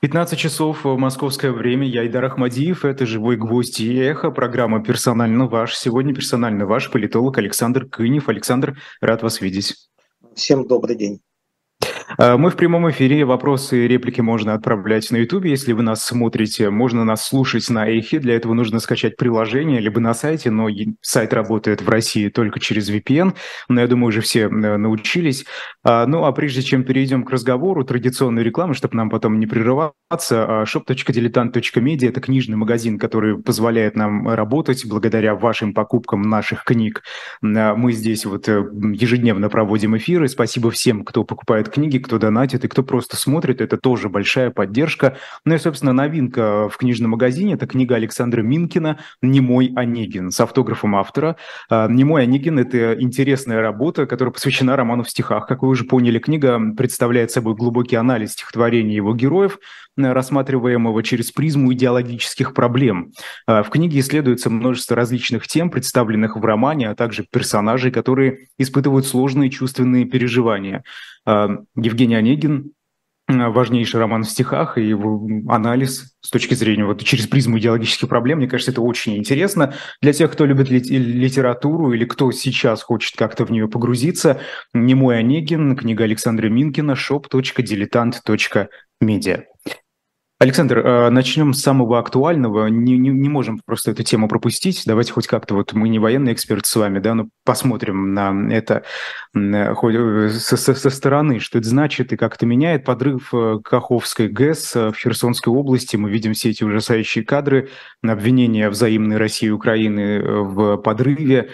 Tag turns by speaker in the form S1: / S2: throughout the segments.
S1: 15 часов в московское время. Я Идар Ахмадиев. Это «Живой гвоздь» и «Эхо». Программа «Персонально ваш». Сегодня персонально ваш политолог Александр Кынев. Александр, рад вас видеть.
S2: Всем добрый день.
S1: А, мы в прямом эфире. Вопросы и реплики можно отправлять на YouTube. Если вы нас смотрите, можно нас слушать на Эхе. Для этого нужно скачать приложение, либо на сайте, но сайт работает в России только через VPN. Но я думаю, уже все научились. А, ну, а прежде чем перейдем к разговору, традиционной рекламы, чтобы нам потом не прерываться, shop.diletant.media – это книжный магазин, который позволяет нам работать благодаря вашим покупкам наших книг. А, мы здесь вот э, ежедневно проводим эфиры. Спасибо всем, кто покупает книги, кто донатит и кто просто смотрит, это тоже большая поддержка. Ну и, собственно, новинка в книжном магазине – это книга Александра Минкина «Немой Онегин» с автографом автора. А, «Немой Онегин» – это интересная работа, которая посвящена роману в стихах. Как вы уже поняли, книга представляет собой глубокий анализ стихотворений его героев, рассматриваемого через призму идеологических проблем. А, в книге исследуется множество различных тем, представленных в романе, а также персонажей, которые испытывают сложные чувственные переживания. А, Евгений Онегин важнейший роман в стихах и его анализ с точки зрения вот через призму идеологических проблем, мне кажется, это очень интересно для тех, кто любит литературу или кто сейчас хочет как-то в нее погрузиться. Немой Онегин, книга Александра Минкина, shop.diletant.media. Александр, э, начнем с самого актуального. Не, не, не можем просто эту тему пропустить. Давайте хоть как-то, вот мы не военный эксперт с вами, да, но посмотрим на это э, хоть э, со, со, со стороны, что это значит и как это меняет. Подрыв Каховской ГЭС в Херсонской области. Мы видим все эти ужасающие кадры, обвинения взаимной России и Украины в подрыве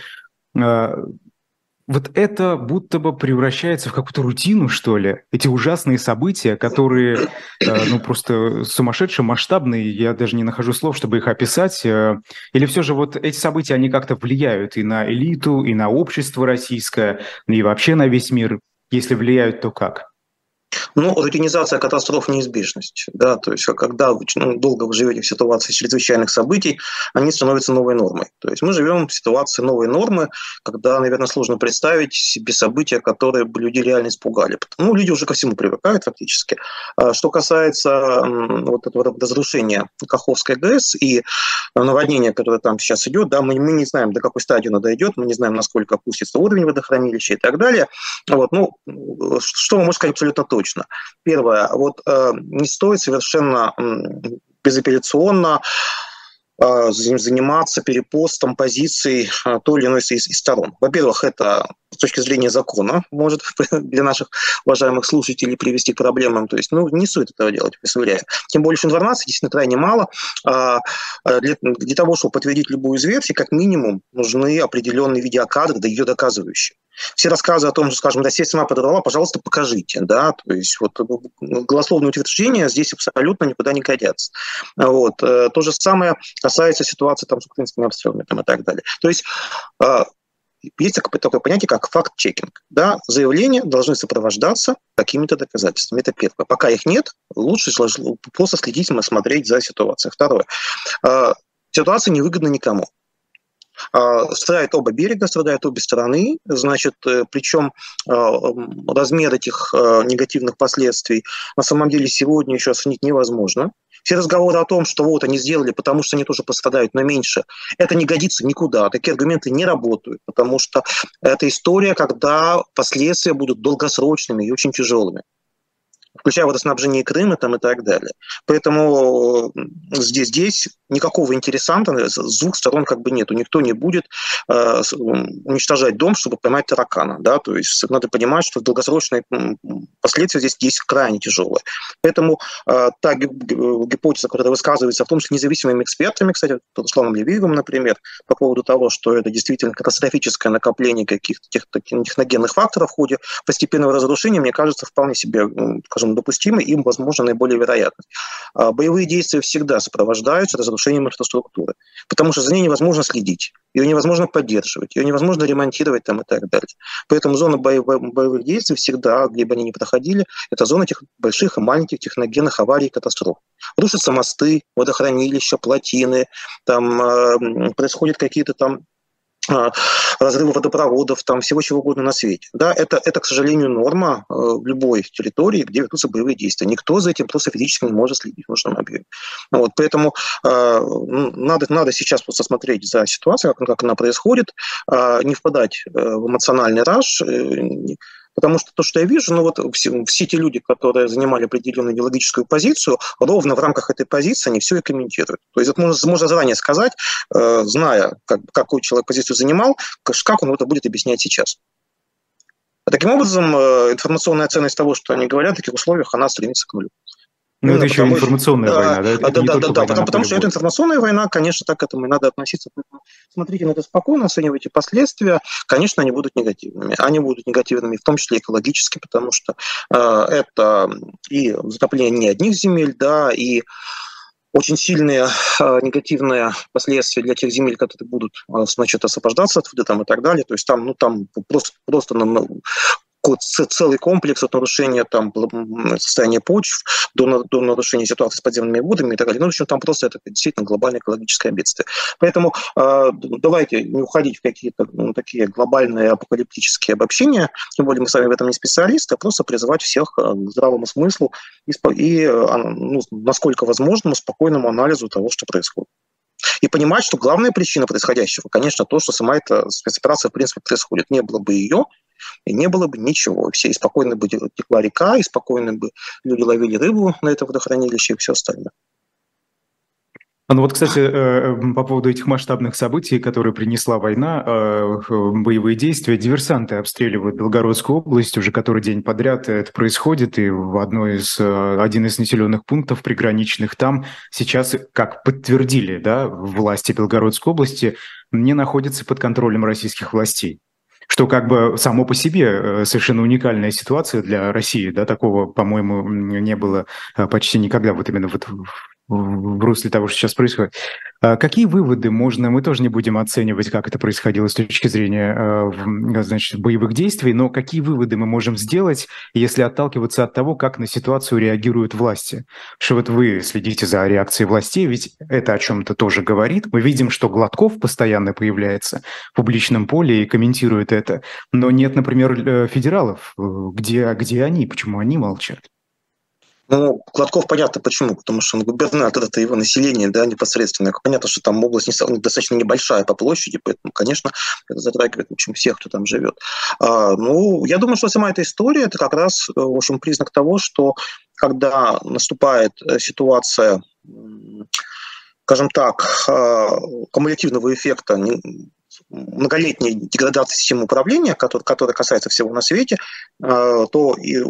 S1: вот это будто бы превращается в какую-то рутину, что ли. Эти ужасные события, которые, э, ну, просто сумасшедшие, масштабные, я даже не нахожу слов, чтобы их описать. Э, или все же вот эти события, они как-то влияют и на элиту, и на общество российское, и вообще на весь мир? Если влияют, то как?
S2: Ну, рутинизация катастроф – неизбежность. Да? То есть, когда вы ну, долго вы живете в ситуации чрезвычайных событий, они становятся новой нормой. То есть, мы живем в ситуации новой нормы, когда, наверное, сложно представить себе события, которые бы люди реально испугали. Ну, люди уже ко всему привыкают фактически. А что касается вот этого разрушения Каховской ГЭС и наводнения, которое там сейчас идет, да, мы, мы не знаем, до какой стадии оно дойдет, мы не знаем, насколько опустится уровень водохранилища и так далее. Вот, ну, что мы можем сказать абсолютно точно? Точно. Первое, вот э, не стоит совершенно безапелляционно э, заниматься перепостом позиций э, той или иной из, из сторон. Во-первых, это с точки зрения закона может для наших уважаемых слушателей привести к проблемам. То есть, ну, не стоит этого делать, представляю. Тем более, что информации действительно крайне мало. А, для, для того, чтобы подтвердить любую из версий, как минимум, нужны определенные видеокадры, да ее доказывающие. Все рассказы о том, что, скажем, Россия сама подорвала, пожалуйста, покажите. Да? То есть вот ну, голословные утверждения здесь абсолютно никуда не годятся. Вот. Э, то же самое касается ситуации там, с украинскими обстрелами там, и так далее. То есть э, есть такое понятие, как факт-чекинг. Да? Заявления должны сопровождаться какими-то доказательствами. Это первое. Пока их нет, лучше просто следить, смотреть за ситуацией. Второе. Э, ситуация невыгодна никому. А, страдают оба берега, страдают обе стороны, значит, э, причем а, размер этих а, негативных последствий на самом деле сегодня еще оценить невозможно. Все разговоры о том, что вот они сделали, потому что они тоже пострадают, но меньше, это не годится никуда. Такие аргументы не работают, потому что это история, когда последствия будут долгосрочными и очень тяжелыми включая водоснабжение Крыма там, и так далее. Поэтому здесь, здесь никакого интересанта с двух сторон как бы нету. Никто не будет э, уничтожать дом, чтобы поймать таракана. Да? То есть надо понимать, что долгосрочные последствия здесь есть крайне тяжелые. Поэтому э, та гипотеза, которая высказывается, в том числе независимыми экспертами, кстати, Русланом Левиевым, например, по поводу того, что это действительно катастрофическое накопление каких-то тех, техногенных факторов в ходе постепенного разрушения, мне кажется, вполне себе, скажем, допустимой, им, возможно, наиболее вероятной. А боевые действия всегда сопровождаются разрушением инфраструктуры, потому что за ней невозможно следить, ее невозможно поддерживать, ее невозможно ремонтировать там и так далее. Поэтому зона боевых действий всегда, где бы они ни проходили, это зона этих больших и маленьких техногенных аварий и катастроф. Рушатся мосты, водохранилища, плотины, там э, происходят какие-то там а, разрыва водопроводов, там всего чего угодно на свете. Да, это, это, к сожалению, норма э, в любой территории, где ведутся боевые действия. Никто за этим просто физически не может следить в нужном объеме. Вот, поэтому э, надо, надо сейчас просто смотреть за ситуацией, как, как она происходит, э, не впадать э, в эмоциональный раж, э, Потому что то, что я вижу, ну вот все, все те люди, которые занимали определенную идеологическую позицию, ровно в рамках этой позиции они все и комментируют. То есть это можно, можно заранее сказать, э, зная, как, какую человек позицию занимал, как он это будет объяснять сейчас. А таким образом, э, информационная ценность того, что они говорят в таких условиях, она стремится к нулю.
S1: Ну, это еще информационная
S2: да,
S1: война,
S2: да? Это да, да, да, да, потому, потому что это информационная война, конечно, так к этому и надо относиться. Смотрите на это спокойно, оценивайте последствия. Конечно, они будут негативными. Они будут негативными, в том числе экологически, потому что э, это и затопление не одних земель, да, и очень сильные э, негативные последствия для тех земель, которые будут, э, значит, освобождаться от воды там и так далее. То есть там, ну, там просто, просто на, целый комплекс от нарушения там, состояния почв до, до нарушения ситуации с подземными водами и так далее. Ну, в общем, там просто это действительно глобальное экологическое бедствие. Поэтому э, давайте не уходить в какие-то ну, такие глобальные апокалиптические обобщения, тем более мы с вами в этом не специалисты, а просто призывать всех э, к здравому смыслу и, и э, ну, насколько возможному спокойному анализу того, что происходит. И понимать, что главная причина происходящего, конечно, то, что сама эта спецоперация, в принципе, происходит. Не было бы ее, и не было бы ничего. Все, и спокойно бы текла река, и спокойно бы люди ловили рыбу на это водохранилище и все остальное.
S1: Ну вот, кстати, э, э, по поводу этих масштабных событий, которые принесла война, э, боевые действия, диверсанты обстреливают Белгородскую область уже который день подряд это происходит, и в одной из, один из населенных пунктов приграничных там сейчас, как подтвердили да, власти Белгородской области, не находится под контролем российских властей что как бы само по себе э, совершенно уникальная ситуация для России, да, такого, по-моему, не было э, почти никогда вот именно вот русле того, что сейчас происходит. А какие выводы можно, мы тоже не будем оценивать, как это происходило с точки зрения э, значит, боевых действий, но какие выводы мы можем сделать, если отталкиваться от того, как на ситуацию реагируют власти? Что вот вы следите за реакцией властей, ведь это о чем-то тоже говорит. Мы видим, что Гладков постоянно появляется в публичном поле и комментирует это, но нет, например, э, федералов. Э, где, где они? Почему они молчат?
S2: Ну, Гладков понятно почему, потому что он губернатор, это его население, да, непосредственно. Понятно, что там область не, достаточно небольшая по площади, поэтому, конечно, это затрагивает, в общем, всех, кто там живет. А, ну, я думаю, что сама эта история, это как раз, э, в общем, признак того, что когда наступает э, ситуация скажем так, э, кумулятивного эффекта многолетней деградации системы управления, которая, которая касается всего на свете, э, то, и,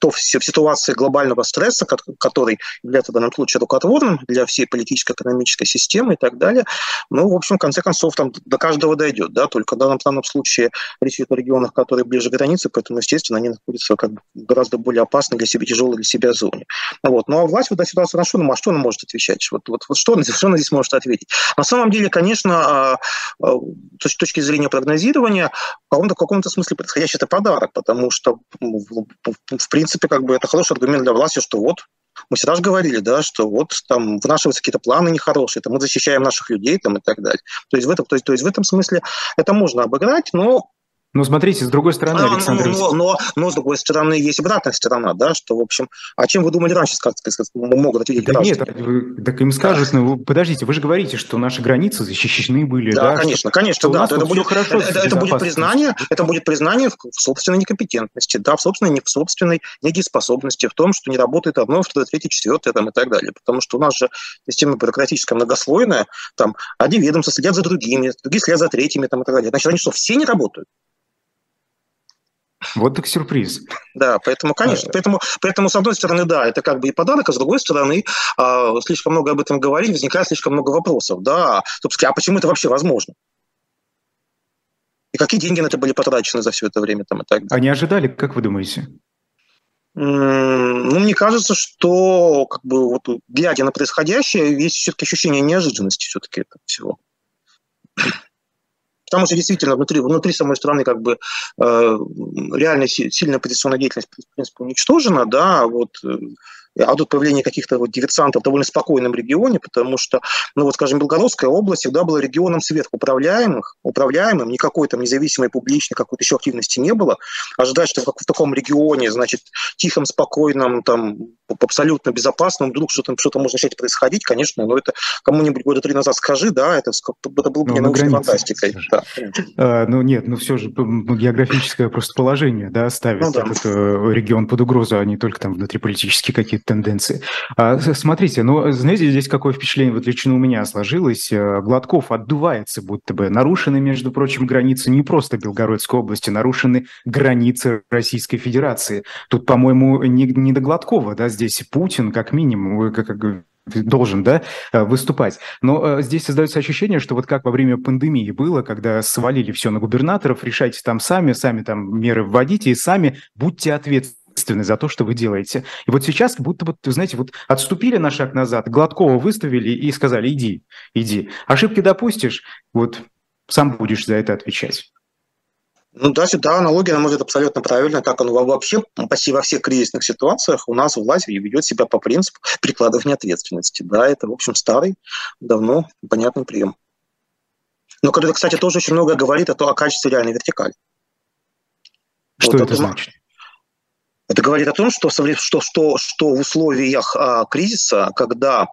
S2: то в ситуации глобального стресса, который является в данном случае рукотворным для всей политической, экономической системы и так далее, ну, в общем, в конце концов, там до каждого дойдет, да, только в данном, в данном случае речь идет о регионах, которые ближе к границе, поэтому, естественно, они находятся как бы гораздо более опасной для себя, тяжелой для себя зоне. Вот. Ну, а власть в этой ситуации на что, ну, а что она может отвечать? Вот, вот, вот что, что она здесь может ответить? На самом деле, конечно, а, а, с точки зрения прогнозирования, каком-то, в каком-то смысле происходящий это подарок, потому что, в принципе, как бы это хороший аргумент для власти, что вот мы всегда же говорили, да, что вот там вынашиваются какие-то планы нехорошие, там мы защищаем наших людей там, и так далее. То есть, в этом, то, есть, то есть в этом смысле это можно обыграть, но
S1: ну, смотрите, с другой стороны, а, Александр...
S2: Но, но, но, с другой стороны, есть обратная сторона, да, что, в общем, а чем вы думали раньше, как сказать, могут ответить
S1: да граждане? Нет, вы, так им скажут, да. ну, подождите, вы же говорите, что наши границы защищены были,
S2: да? Да, конечно, что, конечно, что да. Это будет, хорошо это, это будет признание, это будет признание в, в собственной некомпетентности, да, в собственной, в собственной недееспособности, в том, что не работает одно, второе, третье, четвертое, там, и так далее. Потому что у нас же система бюрократическая многослойная, там, одни ведомства следят за другими, другие следят за третьими, там, и так далее. Значит, они что, все не работают?
S1: Вот так сюрприз.
S2: Да, поэтому, конечно, а, поэтому, поэтому, с одной стороны, да, это как бы и подарок, а с другой стороны, э, слишком много об этом говорить, возникает слишком много вопросов. Да, собственно, а почему это вообще возможно? И какие деньги на это были потрачены за все это время? Там, и так далее.
S1: Они ожидали, как вы думаете?
S2: Ну, мне кажется, что как бы вот глядя на происходящее, есть все-таки ощущение неожиданности все-таки этого всего. Потому что действительно внутри, внутри самой страны как бы э, реально сильная позиционная деятельность в принципе уничтожена, да, вот а тут появление каких-то вот диверсантов в довольно спокойном регионе, потому что, ну вот, скажем, Белгородская область всегда была регионом сверхуправляемых, управляемым, никакой там независимой публичной какой-то еще активности не было. Ожидать, что в таком регионе, значит, тихом, спокойном, там, абсолютно безопасном, вдруг что-то что можно начать происходить, конечно, но это кому-нибудь года три назад скажи, да, это, это было бы ну, научной фантастикой. Да.
S1: А, ну нет, ну все же географическое просто положение, да, ставит ну, да. этот э, регион под угрозу, а не только там внутриполитические какие-то тенденции. А, смотрите, ну, знаете, здесь какое впечатление вот лично у меня сложилось. Э, Гладков отдувается будто бы. Нарушены, между прочим, границы не просто Белгородской области, нарушены границы Российской Федерации. Тут, по-моему, не, не до Гладкова, да, здесь Путин как минимум, как, как должен, да, э, выступать. Но здесь создается ощущение, что вот как во время пандемии было, когда свалили все на губернаторов, решайте там сами, сами там меры вводите и сами будьте ответственны ответственны за то, что вы делаете. И вот сейчас будто бы, вы знаете, вот отступили на шаг назад, Гладкова выставили и сказали, иди, иди. Ошибки допустишь, вот сам будешь за это отвечать.
S2: Ну да, да, аналогия, на мой взгляд, абсолютно правильная. Как он вообще почти во всех кризисных ситуациях у нас власть ведет себя по принципу прикладывания ответственности. Да, это, в общем, старый, давно понятный прием. Но, это, кстати, тоже очень много говорит о, том, о качестве реальной вертикали.
S1: Что вот это, это значит?
S2: Это говорит о том, что, что, что, что в условиях а, кризиса, когда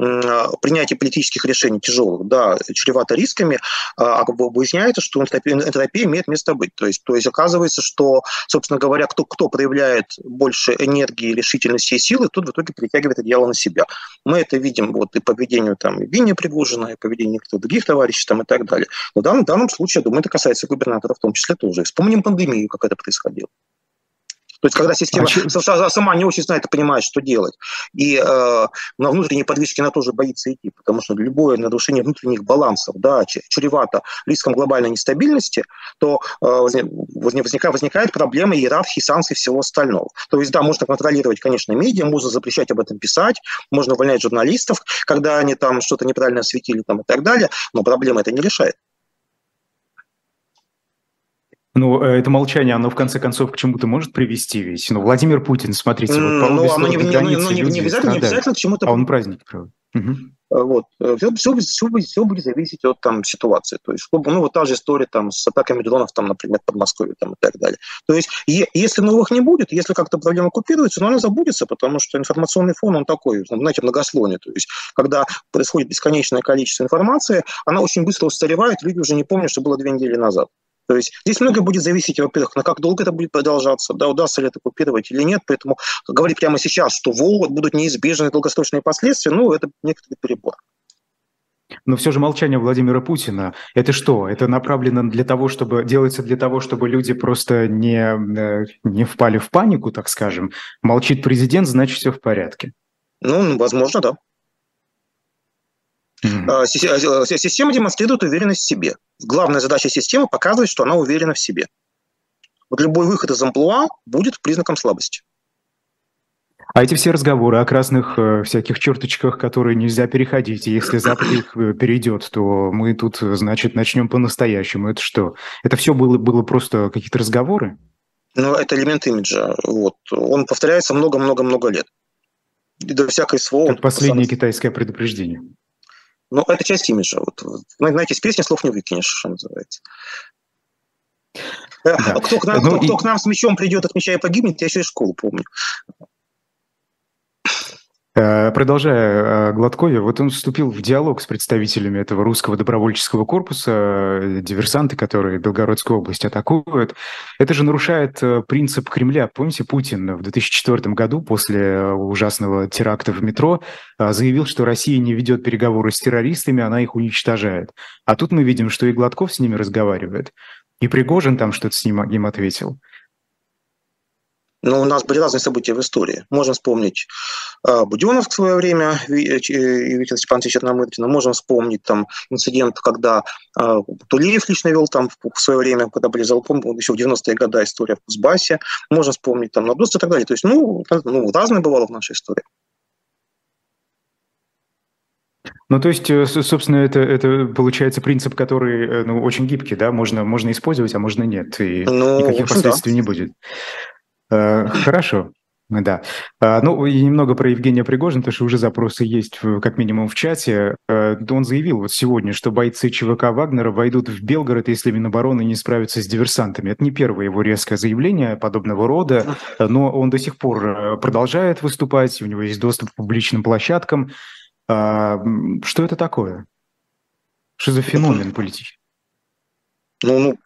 S2: а, принятие политических решений тяжелых, да, чревато рисками, а, а выясняется, что энтропия, имеет место быть. То есть, то есть оказывается, что, собственно говоря, кто, кто проявляет больше энергии, решительности и силы, тот в итоге перетягивает одеяло на себя. Мы это видим вот и по поведению там, Винни Пригожина, и по поведению некоторых других товарищей там, и так далее. Но в данном, в данном случае, я думаю, это касается губернатора в том числе тоже. Вспомним пандемию, как это происходило. То есть, когда система а сама не очень знает и понимает, что делать. И э, на внутренней подвижке она тоже боится идти, потому что любое нарушение внутренних балансов да, чревато риском глобальной нестабильности, то э, возникает, возникает проблема иерархии санкций и всего остального. То есть, да, можно контролировать, конечно, медиа, можно запрещать об этом писать, можно увольнять журналистов, когда они там что-то неправильно осветили там, и так далее, но проблема это не решает.
S1: Ну, э, это молчание, оно в конце концов к чему-то может привести ведь. Ну, Владимир Путин, смотрите, вот по
S2: ну, оно не, не, границы, не, не, обязательно, не обязательно к чему-то...
S1: А он праздник, правда.
S2: Угу. Вот. Все, все, все, все будет зависеть от там, ситуации. То есть, ну, вот та же история там, с атаками дронов, там, например, под Москвой там, и так далее. То есть, е- если новых не будет, если как-то проблема купируется, но она забудется, потому что информационный фон, он такой, знаете, многослойный. То есть, когда происходит бесконечное количество информации, она очень быстро устаревает, люди уже не помнят, что было две недели назад. То есть здесь многое будет зависеть, во-первых, на как долго это будет продолжаться, да, удастся ли это купировать или нет. Поэтому говорить прямо сейчас, что вот будут неизбежные долгосрочные последствия, ну, это некоторый перебор.
S1: Но все же молчание Владимира Путина – это что? Это направлено для того, чтобы делается для того, чтобы люди просто не, э, не впали в панику, так скажем. Молчит президент, значит, все в порядке.
S2: Ну, возможно, да. Mm-hmm. Система демонстрирует уверенность в себе. Главная задача системы – показывать, что она уверена в себе. Вот любой выход из амплуа будет признаком слабости.
S1: А эти все разговоры о красных э, всяких черточках, которые нельзя переходить, и если Запад их э, перейдет, то мы тут, значит, начнем по-настоящему. Это что? Это все было, было просто какие-то разговоры?
S2: Ну, это элемент имиджа. Вот. Он повторяется много-много-много лет.
S1: И до всякой СВО... Как последнее сам... китайское предупреждение.
S2: Ну, это часть имиджа. Вот, знаете, из песни слов не выкинешь, что называется. Да. Кто, к нам, ну, кто, и... кто к нам с мечом придет, от меча и погибнет, я еще из школы помню.
S1: Э, продолжая о Гладкове, вот он вступил в диалог с представителями этого русского добровольческого корпуса, э, диверсанты, которые Белгородскую область атакуют. Это же нарушает э, принцип Кремля. Помните, Путин в 2004 году после ужасного теракта в метро заявил, что Россия не ведет переговоры с террористами, она их уничтожает. А тут мы видим, что и Гладков с ними разговаривает, и Пригожин там что-то с ним им ответил.
S2: Но у нас были разные события в истории. Можно вспомнить э, Буденов в свое время Виктор Степанович Черномырдина. Можем вспомнить там инцидент, когда э, Тулеев лично вел там в свое время, когда были залпом, еще в 90-е годы история в Кузбассе. Можно вспомнить там Надост и так далее. То есть, ну, ну разное бывало в нашей истории.
S1: Ну, то есть, э, собственно, это, это получается принцип, который ну, очень гибкий, да, можно, можно использовать, а можно нет, и ну, никаких последствий да. не будет. Э, хорошо. Да. А, ну, и немного про Евгения Пригожина, потому что уже запросы есть как минимум в чате. Э, он заявил вот сегодня, что бойцы ЧВК Вагнера войдут в Белгород, если Минобороны не справятся с диверсантами. Это не первое его резкое заявление подобного рода, но он до сих пор э, продолжает выступать, у него есть доступ к публичным площадкам. А, что это такое? Что за феномен политический?
S2: Ну, ну,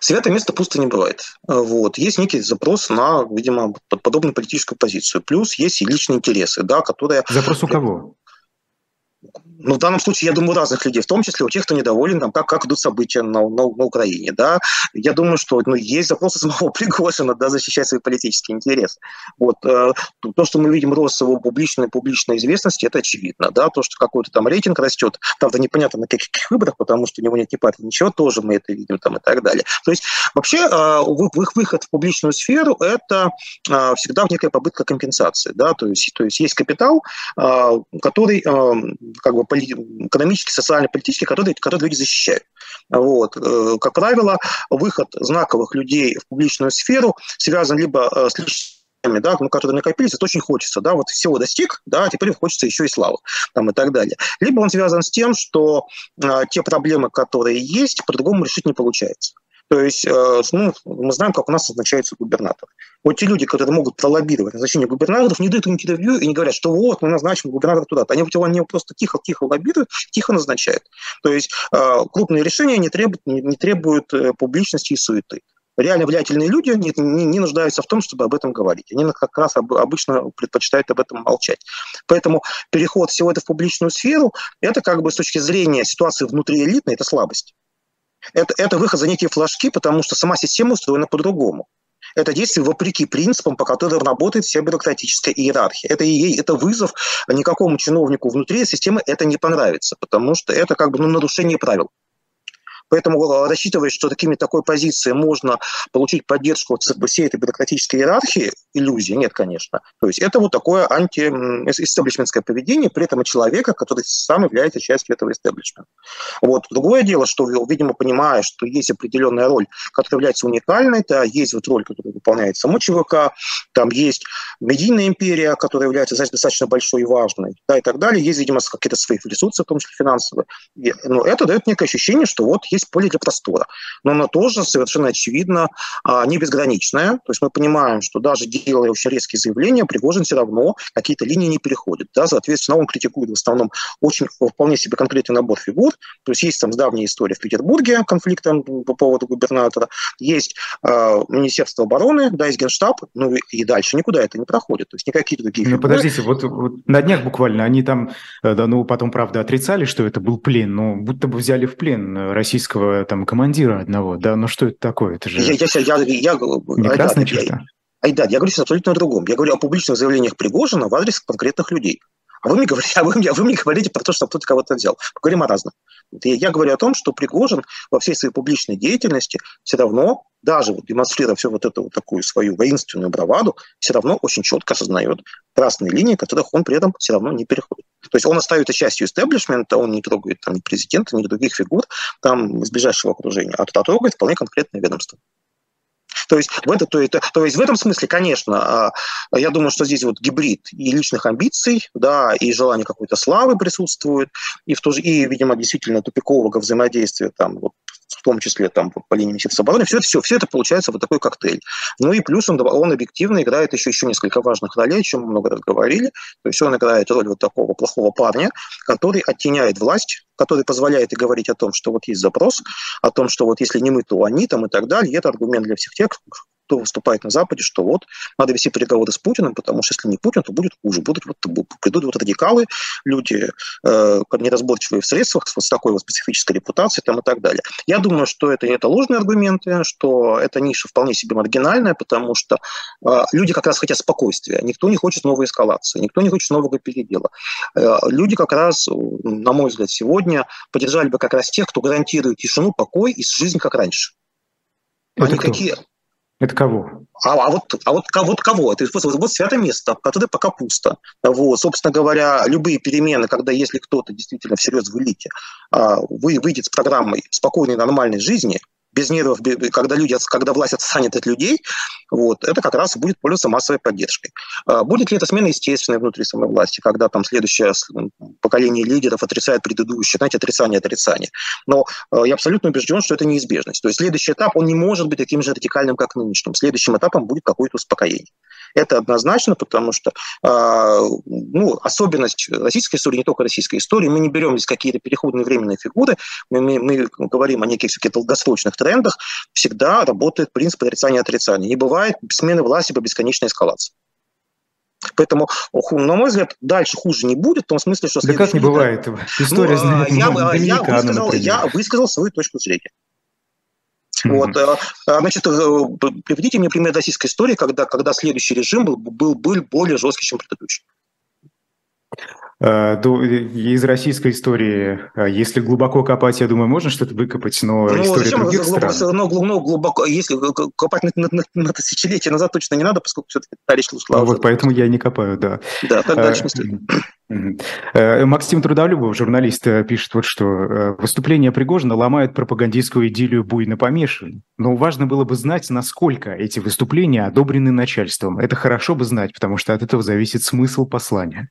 S2: Святое место пусто не бывает. Вот. Есть некий запрос на, видимо, подобную политическую позицию. Плюс есть и личные интересы, да, которые...
S1: Запрос у кого?
S2: Ну, в данном случае, я думаю, разных людей, в том числе у тех, кто недоволен, там, как, как идут события на, на, на Украине. Да? Я думаю, что ну, есть запросы самого Пригожина да, защищать свои политические интересы. Вот, э, то, что мы видим рост его публичной, публичной известности, это очевидно. Да? То, что какой-то там рейтинг растет, правда, непонятно на каких выборах, потому что у него нет ни партии, ничего, тоже мы это видим там, и так далее. То есть вообще э, их выход в публичную сферу – это э, всегда некая попытка компенсации. Да? То, есть, то есть есть капитал, э, который э, как бы экономический, социально политический, которые, которые люди защищают. Вот. Э, как правило, выход знаковых людей в публичную сферу связан либо э, с личными да, ну, которые накопились, это очень хочется, да, вот всего достиг, да, теперь хочется еще и славы, там, и так далее. Либо он связан с тем, что э, те проблемы, которые есть, по-другому решить не получается. То есть, э, ну, мы знаем, как у нас назначаются губернаторы. Вот те люди, которые могут пролоббировать назначение губернаторов, не дают интервью и не говорят, что вот, мы назначим губернатора туда-то. Они, они просто тихо-тихо лоббируют, тихо назначают. То есть э, крупные решения не требуют, не требуют э, публичности и суеты реально влиятельные люди не, не, не нуждаются в том, чтобы об этом говорить. Они как раз об, обычно предпочитают об этом молчать. Поэтому переход всего это в публичную сферу, это как бы с точки зрения ситуации внутри элитной, это слабость. Это, это выход за некие флажки, потому что сама система устроена по-другому. Это действие вопреки принципам, по которым работает вся бюрократическая иерархия. Это, и, это вызов никакому чиновнику внутри системы это не понравится, потому что это как бы ну, нарушение правил. Поэтому э, рассчитывать, что такими такой позицией можно получить поддержку всей этой бюрократической иерархии, иллюзия, нет, конечно. То есть это вот такое анти-истеблишментское поведение, при этом человека, который сам является частью этого истеблишмента. Вот. Другое дело, что, видимо, понимая, что есть определенная роль, которая является уникальной, да, есть вот роль, которую выполняет само ЧВК, там есть медийная империя, которая является достаточно большой и важной, да, и так далее. Есть, видимо, какие-то свои ресурсы, в том числе финансовые. Но это дает некое ощущение, что вот есть поле для простора. Но оно тоже совершенно очевидно а, не безграничное. То есть мы понимаем, что даже делая очень резкие заявления, Пригожин все равно какие-то линии не переходит. Да? Соответственно, он критикует в основном очень вполне себе конкретный набор фигур. То есть есть там давняя история в Петербурге конфликта по поводу губернатора, есть э, Министерство обороны, да, есть Генштаб, ну и дальше никуда это не проходит. То есть никакие другие
S1: Ну подождите, вот, вот на днях буквально они там, э, да, ну потом, правда, отрицали, что это был плен, но будто бы взяли в плен российского российского там командира одного, да, ну что это такое? Это же я, я, я, я, не красная черта.
S2: Айдар, я говорю сейчас абсолютно о другом. Я говорю о публичных заявлениях Пригожина в адрес конкретных людей. А вы мне говорите, а вы, вы мне говорите про то, что кто-то кого-то взял. Говорим о разном. Я говорю о том, что Пригожин во всей своей публичной деятельности все равно, даже вот демонстрируя всю вот эту вот такую свою воинственную браваду, все равно очень четко осознает красные линии, которых он при этом все равно не переходит. То есть он остается частью истеблишмента, он не трогает там, ни президента, ни других фигур там, из ближайшего окружения, а трогает вполне конкретное ведомство. То есть, в это, то, это, то есть в этом смысле, конечно, а, я думаю, что здесь вот гибрид и личных амбиций, да, и желание какой-то славы присутствует, и, в то же, и видимо, действительно тупикового взаимодействия там, вот, в том числе там по линии Министерства обороны, все все, все это получается вот такой коктейль. Ну и плюс он, он объективно играет еще, еще несколько важных ролей, о чем мы много раз говорили. То есть он играет роль вот такого плохого парня, который оттеняет власть, который позволяет и говорить о том, что вот есть запрос, о том, что вот если не мы, то они там и так далее. И это аргумент для всех тех, кто выступает на Западе, что вот надо вести переговоры с Путиным, потому что если не Путин, то будет хуже. Будут, вот, придут вот радикалы, люди э, неразборчивые в средствах, с, такой вот специфической репутацией там, и так далее. Я думаю, что это, это ложные аргументы, что эта ниша вполне себе маргинальная, потому что э, люди как раз хотят спокойствия. Никто не хочет новой эскалации, никто не хочет нового передела. Э, люди как раз, на мой взгляд, сегодня поддержали бы как раз тех, кто гарантирует тишину, покой и жизнь как раньше.
S1: Это Они какие? Это кого?
S2: А, а, вот, а вот, вот кого? Это вот, вот святое место, которое пока пусто. Вот, собственно говоря, любые перемены, когда если кто-то действительно всерьез в элите а, вы, выйдет с программой спокойной, нормальной жизни, без нервов, когда, люди, когда власть отстанет от людей, вот, это как раз будет пользоваться массовой поддержкой. А будет ли это смена естественной внутри самой власти, когда там следующее поколение лидеров отрицает предыдущее, знаете, отрицание, отрицание. Но э, я абсолютно убежден, что это неизбежность. То есть следующий этап, он не может быть таким же радикальным, как нынешним. Следующим этапом будет какое-то успокоение. Это однозначно, потому что а, ну, особенность российской истории, не только российской истории, мы не берем здесь какие-то переходные временные фигуры, мы, мы, мы говорим о неких все долгосрочных трендах, всегда работает принцип отрицания отрицания. Не бывает смены власти по бесконечной эскалации. Поэтому, на мой взгляд, дальше хуже не будет, в том смысле, что...
S1: Да как не бывает? История ну, знает
S2: я, я, высказал, я высказал свою точку зрения. Вот, э, а, значит, э, приведите мне пример российской истории, когда, когда следующий режим был, был, был более жесткий, чем предыдущий.
S1: Э, из российской истории, если глубоко копать, я думаю, можно что-то выкопать, но ну, история зачем других
S2: глубоко, стран... Но, но глубоко, если копать на, на, на, тысячелетия назад точно не надо, поскольку все-таки товарищ ушла.
S1: А вот поэтому я не копаю, да.
S2: Да, так дальше.
S1: Э, Максим Трудолюбов, журналист, э, пишет вот что. Э, Выступление Пригожина ломает пропагандистскую идиллию буйно помешан. Но важно было бы знать, насколько эти выступления одобрены начальством. Это хорошо бы знать, потому что от этого зависит смысл послания.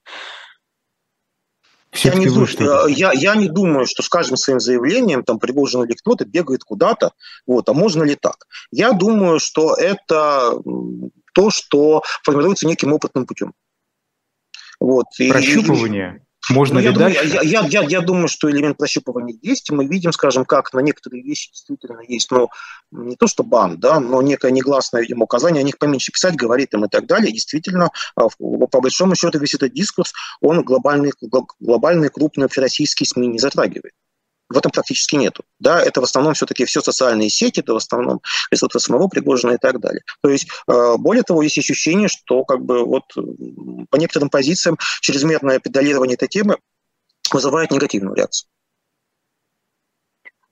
S2: Я не, думаю, я, я не думаю, что с каждым своим заявлением там Пригожин или кто-то бегает куда-то. Вот, а можно ли так? Я думаю, что это то, что формируется неким опытным путем.
S1: Вот. Прощупывание? И, Можно
S2: ну,
S1: ли
S2: я
S1: дальше?
S2: Думаю, я, я, я, я думаю, что элемент прощупывания есть, и мы видим, скажем, как на некоторые вещи действительно есть, но не то что бан, да, но некое негласное, видимо, указание, о них поменьше писать, говорит им и так далее. действительно, а, по большому счету, весь этот дискурс, он глобальный, глобальный крупный общероссийский СМИ не затрагивает в этом практически нету. Да, это в основном все-таки все социальные сети, это в основном присутствие самого Пригожина и так далее. То есть, э, более того, есть ощущение, что как бы вот по некоторым позициям чрезмерное педалирование этой темы вызывает негативную реакцию.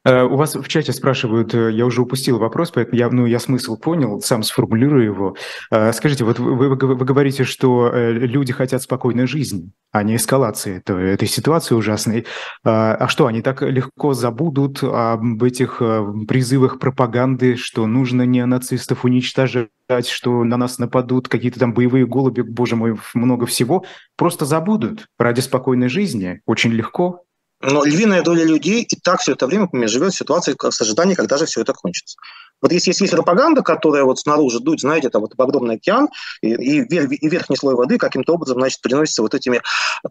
S1: Э, у вас в чате спрашивают, э, я уже упустил вопрос, поэтому я, ну, я смысл понял, сам сформулирую его. Э, скажите, вот вы, вы, вы говорите, что люди хотят спокойной жизни, а не эскалации этой, этой ситуации ужасной. А что, они так легко забудут об этих призывах пропаганды, что нужно неонацистов уничтожать, что на нас нападут какие-то там боевые голуби, боже мой, много всего, просто забудут ради спокойной жизни, очень легко.
S2: Но львиная доля людей и так все это время живет в ситуации с ожиданием, когда же все это кончится. Вот если есть, есть пропаганда, которая вот снаружи дует, знаете, это вот огромный океан, и, и, и верхний слой воды каким-то образом, значит, приносится вот этими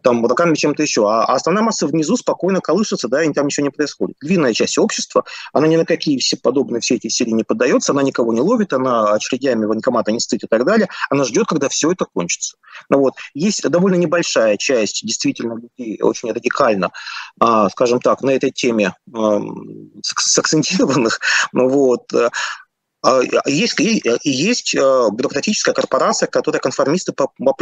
S2: там руками чем-то еще. А, а основная масса внизу спокойно колышется, да, и там ничего не происходит. Львиная часть общества, она ни на какие все подобные все эти серии не поддается, она никого не ловит, она очередями военкомата не стыдит и так далее. Она ждет, когда все это кончится. Ну вот. Есть довольно небольшая часть действительно людей, очень радикально, а, скажем так, на этой теме сакцентированных, ну вот, а есть, есть а, бюрократическая корпорация, которая конформисты по, по,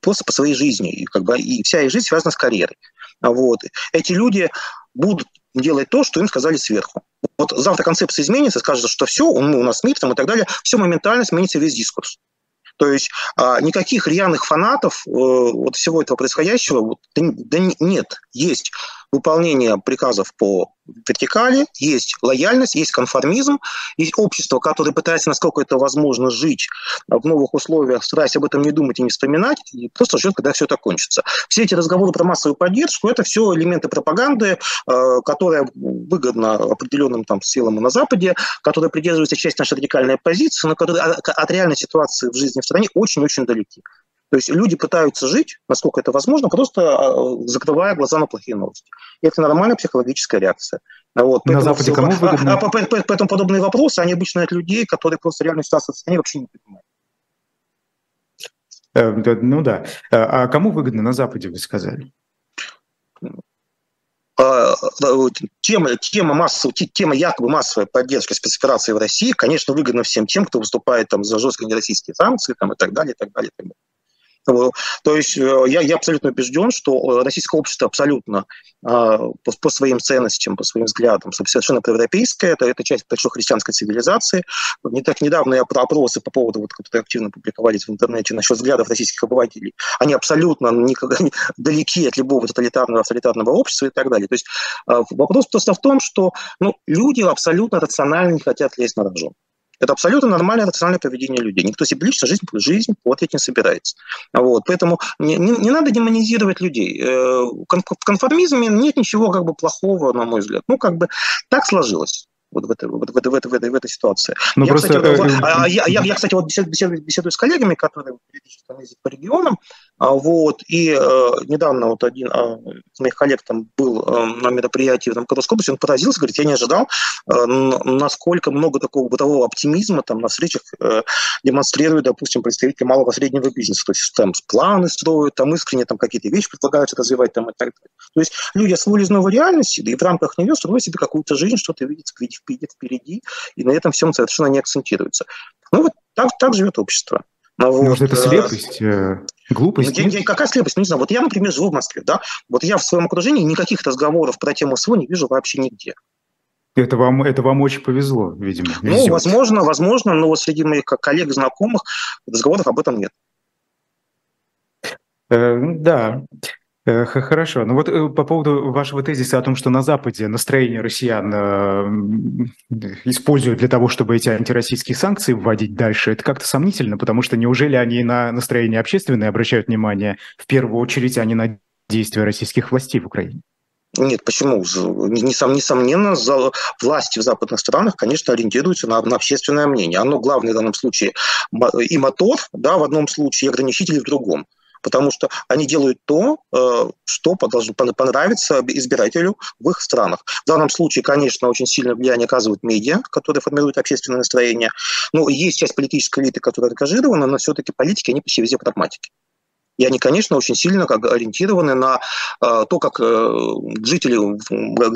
S2: просто по своей жизни, и, как бы, и вся их жизнь связана с карьерой. Вот. Эти люди будут делать то, что им сказали сверху. Вот завтра концепция изменится, скажется, что все, ну, у нас мир там и так далее, все моментально сменится весь дискурс. То есть а, никаких рьяных фанатов э, вот всего этого происходящего да, да нет. Есть выполнение приказов по вертикали, есть лояльность, есть конформизм, есть общество, которое пытается, насколько это возможно, жить в новых условиях, стараясь об этом не думать и не вспоминать, и просто ждет, когда все это кончится. Все эти разговоры про массовую поддержку – это все элементы пропаганды, э, которая выгодна определенным там силам на Западе, которая придерживается часть нашей радикальной позиции, но которая от реальной ситуации в жизни в стране очень-очень далеки. То есть люди пытаются жить, насколько это возможно, просто а, закрывая глаза на плохие новости. И это нормальная психологическая реакция. Вот.
S1: На Западе кому выгодно?
S2: А, а, поэтому подобные вопросы, они обычно от людей, которые просто реальную ситуацию в стране вообще не понимают.
S1: Э, ну да. Э, а кому выгодно на Западе, вы сказали?
S2: Тема, тема, массовой, тема якобы массовой поддержки спецоперации в России, конечно, выгодна всем тем, кто выступает там, за жесткие нероссийские санкции там, и так далее, и так далее, и так далее. То есть я, я абсолютно убежден, что российское общество абсолютно по, по своим ценностям, по своим взглядам совершенно проевропейское, это, это часть большой христианской цивилизации. Не так про опросы по поводу, вот, которые активно публиковались в интернете насчет взглядов российских обывателей, они абсолютно никогда не далеки от любого тоталитарного, авторитарного общества и так далее. То есть вопрос просто в том, что ну, люди абсолютно рационально не хотят лезть на рожон. Это абсолютно нормальное рациональное поведение людей. Никто себе лично жизнь, жизнь платить не собирается. Вот. Поэтому не, не, не надо демонизировать людей. Э, в конформизме нет ничего как бы плохого, на мой взгляд. Ну, как бы так сложилось вот в, этой, вот в, этой, в, этой, в, этой, в этой ситуации. Ну, я, просто... кстати, вот, а, я, я, я, кстати, вот беседую, беседую, беседую с коллегами, которые ездят по регионам, а, вот, и э, недавно вот один э, из моих коллег там был э, на мероприятии в Новгородской области, он поразился, говорит, я не ожидал, э, насколько много такого бытового оптимизма там на встречах э, демонстрируют, допустим, представители малого среднего бизнеса, то есть там планы строят, там искренне там какие-то вещи предлагают развивать там и так далее. То есть люди освоили из новой реальности, да и в рамках нее строят себе какую-то жизнь, что-то видят впереди, впереди, и на этом всем совершенно не акцентируется. Ну вот так, так живет общество.
S1: Ну, вот, Может, это э, слепость, э, глупость?
S2: Ну, я, какая слепость? Ну, не знаю. Вот я, например, живу в Москве, да? Вот я в своем окружении никаких разговоров про тему СВО не вижу вообще нигде.
S1: Это вам, это вам очень повезло, видимо.
S2: Ну, везет. Возможно, возможно, но вот среди моих коллег, знакомых разговоров об этом нет.
S1: Э, да. Э, хорошо. Ну вот э, по поводу вашего тезиса о том, что на Западе настроение россиян э, используют для того, чтобы эти антироссийские санкции вводить дальше, это как-то сомнительно, потому что неужели они на настроение общественное обращают внимание в первую очередь, а не на действия российских властей в Украине?
S2: Нет, почему? Несомненно, власти в западных странах, конечно, ориентируются на, на общественное мнение. Оно главное в данном случае и мотор, да, в одном случае, и ограничитель в другом потому что они делают то, э, что должно понравиться избирателю в их странах. В данном случае, конечно, очень сильное влияние оказывают медиа, которые формируют общественное настроение. Ну, есть часть политической элиты, которая ангажирована, но все-таки политики, они почти везде прагматики. И они, конечно, очень сильно как ориентированы на э, то, как э, жители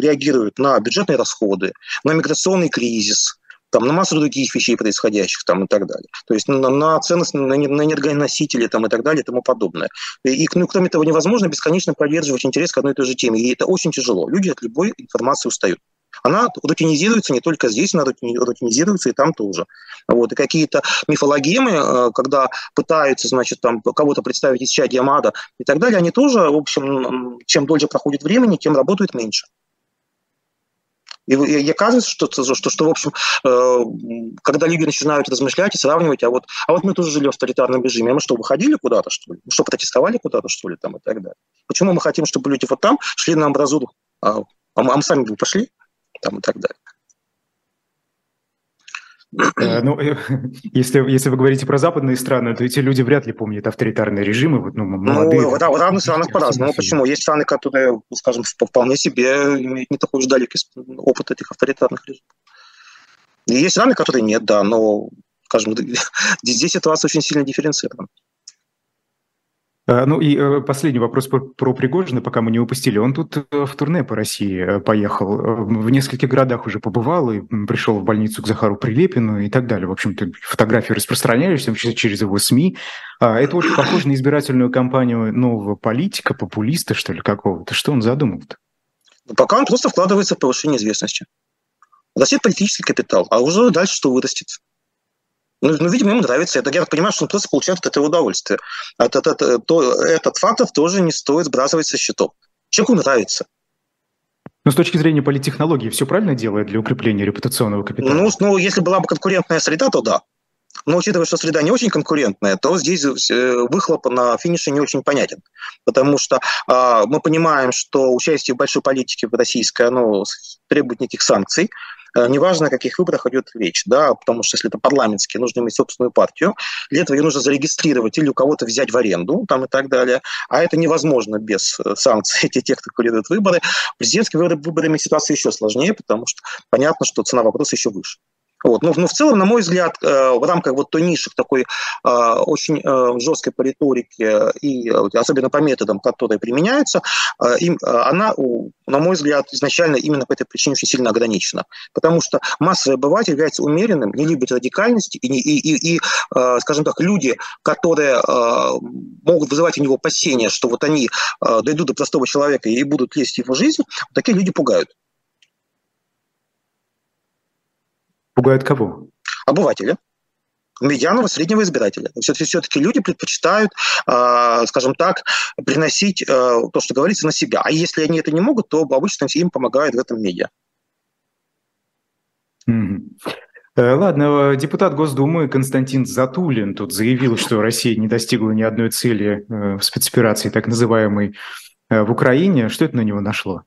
S2: реагируют на бюджетные расходы, на миграционный кризис, там, на массу других вещей происходящих там, и так далее. То есть на, на ценность, на, на энергоносители там, и так далее и тому подобное. И, ну, кроме того, невозможно бесконечно поддерживать интерес к одной и той же теме. И это очень тяжело. Люди от любой информации устают. Она рутинизируется не только здесь, она рутинизируется и там тоже. Вот. И какие-то мифологемы, э, когда пытаются, значит, там кого-то представить из чади Амада и так далее, они тоже, в общем, чем дольше проходит времени, тем работают меньше. И, и, и кажется, что, что, что, в общем, э, когда люди начинают размышлять и сравнивать, а вот, а вот мы тоже жили в авторитарном режиме, а мы что, выходили куда-то, что ли? Мы что, протестовали куда-то, что ли, там и так далее? Почему мы хотим, чтобы люди вот там шли на амбразуру, а, а мы сами бы пошли, там и так далее?
S1: Э, ну, э, если, если вы говорите про западные страны, то эти люди вряд ли помнят авторитарные режимы, вот, ну, молодые.
S2: Ну, да, в разных странах по-разному. Ну, почему? Есть страны, которые, скажем, вполне себе имеют не такой уж далекий опыт этих авторитарных режимов. И есть страны, которые нет, да, но, скажем, здесь ситуация очень сильно дифференцирована.
S1: А, ну и э, последний вопрос про, Пригожина, пока мы не упустили. Он тут э, в турне по России э, поехал, в нескольких городах уже побывал и пришел в больницу к Захару Прилепину и так далее. В общем-то, фотографии распространялись, через его СМИ. А, это очень похоже на избирательную кампанию нового политика, популиста, что ли, какого-то. Что он задумал-то?
S2: Ну, пока он просто вкладывается в повышение известности. Растет политический капитал, а уже дальше что вырастет? Ну, ну, видимо, ему нравится это. Я так понимаю, что он просто получает от этого удовольствие. Этот, этот, то, этот фактор тоже не стоит сбрасывать со счетов. Человеку нравится.
S1: Но с точки зрения политтехнологии все правильно делает для укрепления репутационного капитала?
S2: Ну, ну, если была бы конкурентная среда, то да. Но учитывая, что среда не очень конкурентная, то здесь э, выхлоп на финише не очень понятен. Потому что э, мы понимаем, что участие в большой политике в российской, оно требует неких санкций. Э, неважно, о каких выборах идет речь, да, потому что если это парламентские, нужно иметь собственную партию, для этого ее нужно зарегистрировать или у кого-то взять в аренду там и так далее, а это невозможно без э, санкций тех, кто курирует выборы. Президентские выборы, выборами ситуация еще сложнее, потому что понятно, что цена вопроса еще выше. Вот. Но, но в целом, на мой взгляд, э, в рамках вот той ниши такой э, очень э, жесткой по риторике и особенно по методам, которые применяются, им, она, на мой взгляд, изначально именно по этой причине очень сильно ограничена. Потому что массовый обыватель является умеренным, не любит радикальности, и, и, и, и скажем так, люди, которые могут вызывать у него опасения, что вот они дойдут до простого человека и будут лезть в его жизнь, такие люди пугают.
S1: Пугают кого?
S2: Обывателя медианного среднего избирателя. Все-таки, все-таки люди предпочитают, э, скажем так, приносить э, то, что говорится, на себя. А если они это не могут, то обычно им помогают в этом медиа.
S1: Mm-hmm. Ладно, депутат Госдумы Константин Затулин тут заявил, что Россия не достигла ни одной цели в спецоперации, так называемой, в Украине. Что это на него нашло?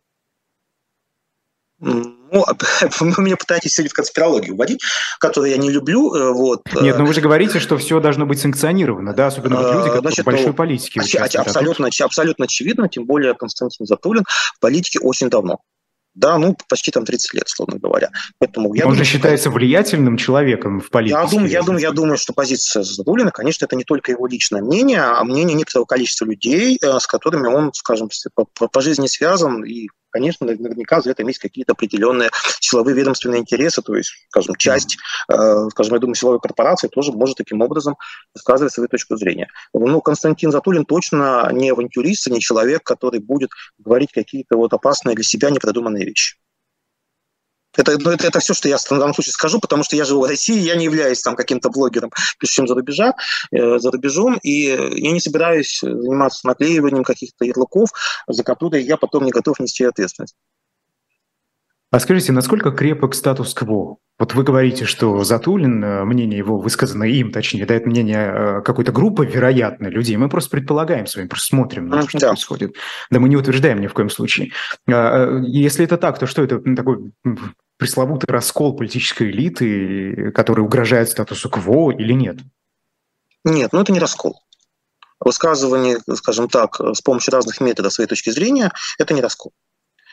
S2: Ну, вы меня пытаетесь сегодня в конспирологию вводить, которую я не люблю. Э, вот.
S1: Нет, но вы же говорите, что все должно быть санкционировано, да, особенно вот люди, которые Значит, в большой ну, политике
S2: Абсолютно, абсолютно очевидно, тем более Константин Затулин в политике очень давно. Да, ну, почти там 30 лет, словно говоря.
S1: Поэтому я Он думаю, же считается что... влиятельным человеком в политике.
S2: Я думаю, я, думаю, я думаю, что позиция Задулина, конечно, это не только его личное мнение, а мнение некоторого количества людей, э, с которыми он, скажем, по, по жизни связан и конечно, наверняка за это есть какие-то определенные силовые ведомственные интересы, то есть, скажем, часть, э, скажем, я думаю, силовой корпорации тоже может таким образом высказывать свою точку зрения. Ну, Константин Затулин точно не авантюрист, не человек, который будет говорить какие-то вот опасные для себя непродуманные вещи. Это, ну, это, это все, что я в данном случае скажу, потому что я живу в России, я не являюсь там каким-то блогером, пишущим за, рубежа, э, за рубежом, и я не собираюсь заниматься наклеиванием каких-то ярлыков, за которые я потом не готов нести ответственность.
S1: А скажите, насколько крепок статус-кво? Вот вы говорите, что Затулин, э, мнение его высказано им, точнее, да, это мнение э, какой-то группы, вероятно, людей. Мы просто предполагаем с вами, просто смотрим на то, что да. происходит. Да мы не утверждаем ни в коем случае. А, если это так, то что это такой пресловутый раскол политической элиты, который угрожает статусу КВО или нет?
S2: Нет, ну это не раскол. Высказывание, скажем так, с помощью разных методов своей точки зрения, это не раскол.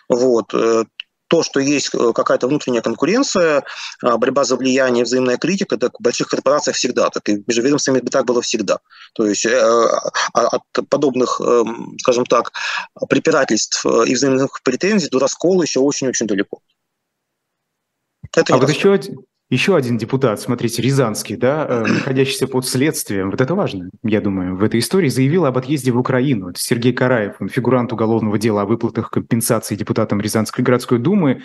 S2: Вот. Э, то, что есть э, какая-то внутренняя конкуренция, а, борьба за влияние, взаимная критика, так в больших корпорациях всегда, так и в межведомствами так было всегда. То есть э, а, от подобных, эм, скажем так, препирательств и взаимных претензий до раскола еще очень-очень далеко.
S1: Это а вот еще, еще один депутат, смотрите, Рязанский, да, э, находящийся под следствием, вот это важно, я думаю, в этой истории, заявил об отъезде в Украину. Это Сергей Караев, он фигурант уголовного дела о выплатах компенсации депутатам Рязанской городской думы.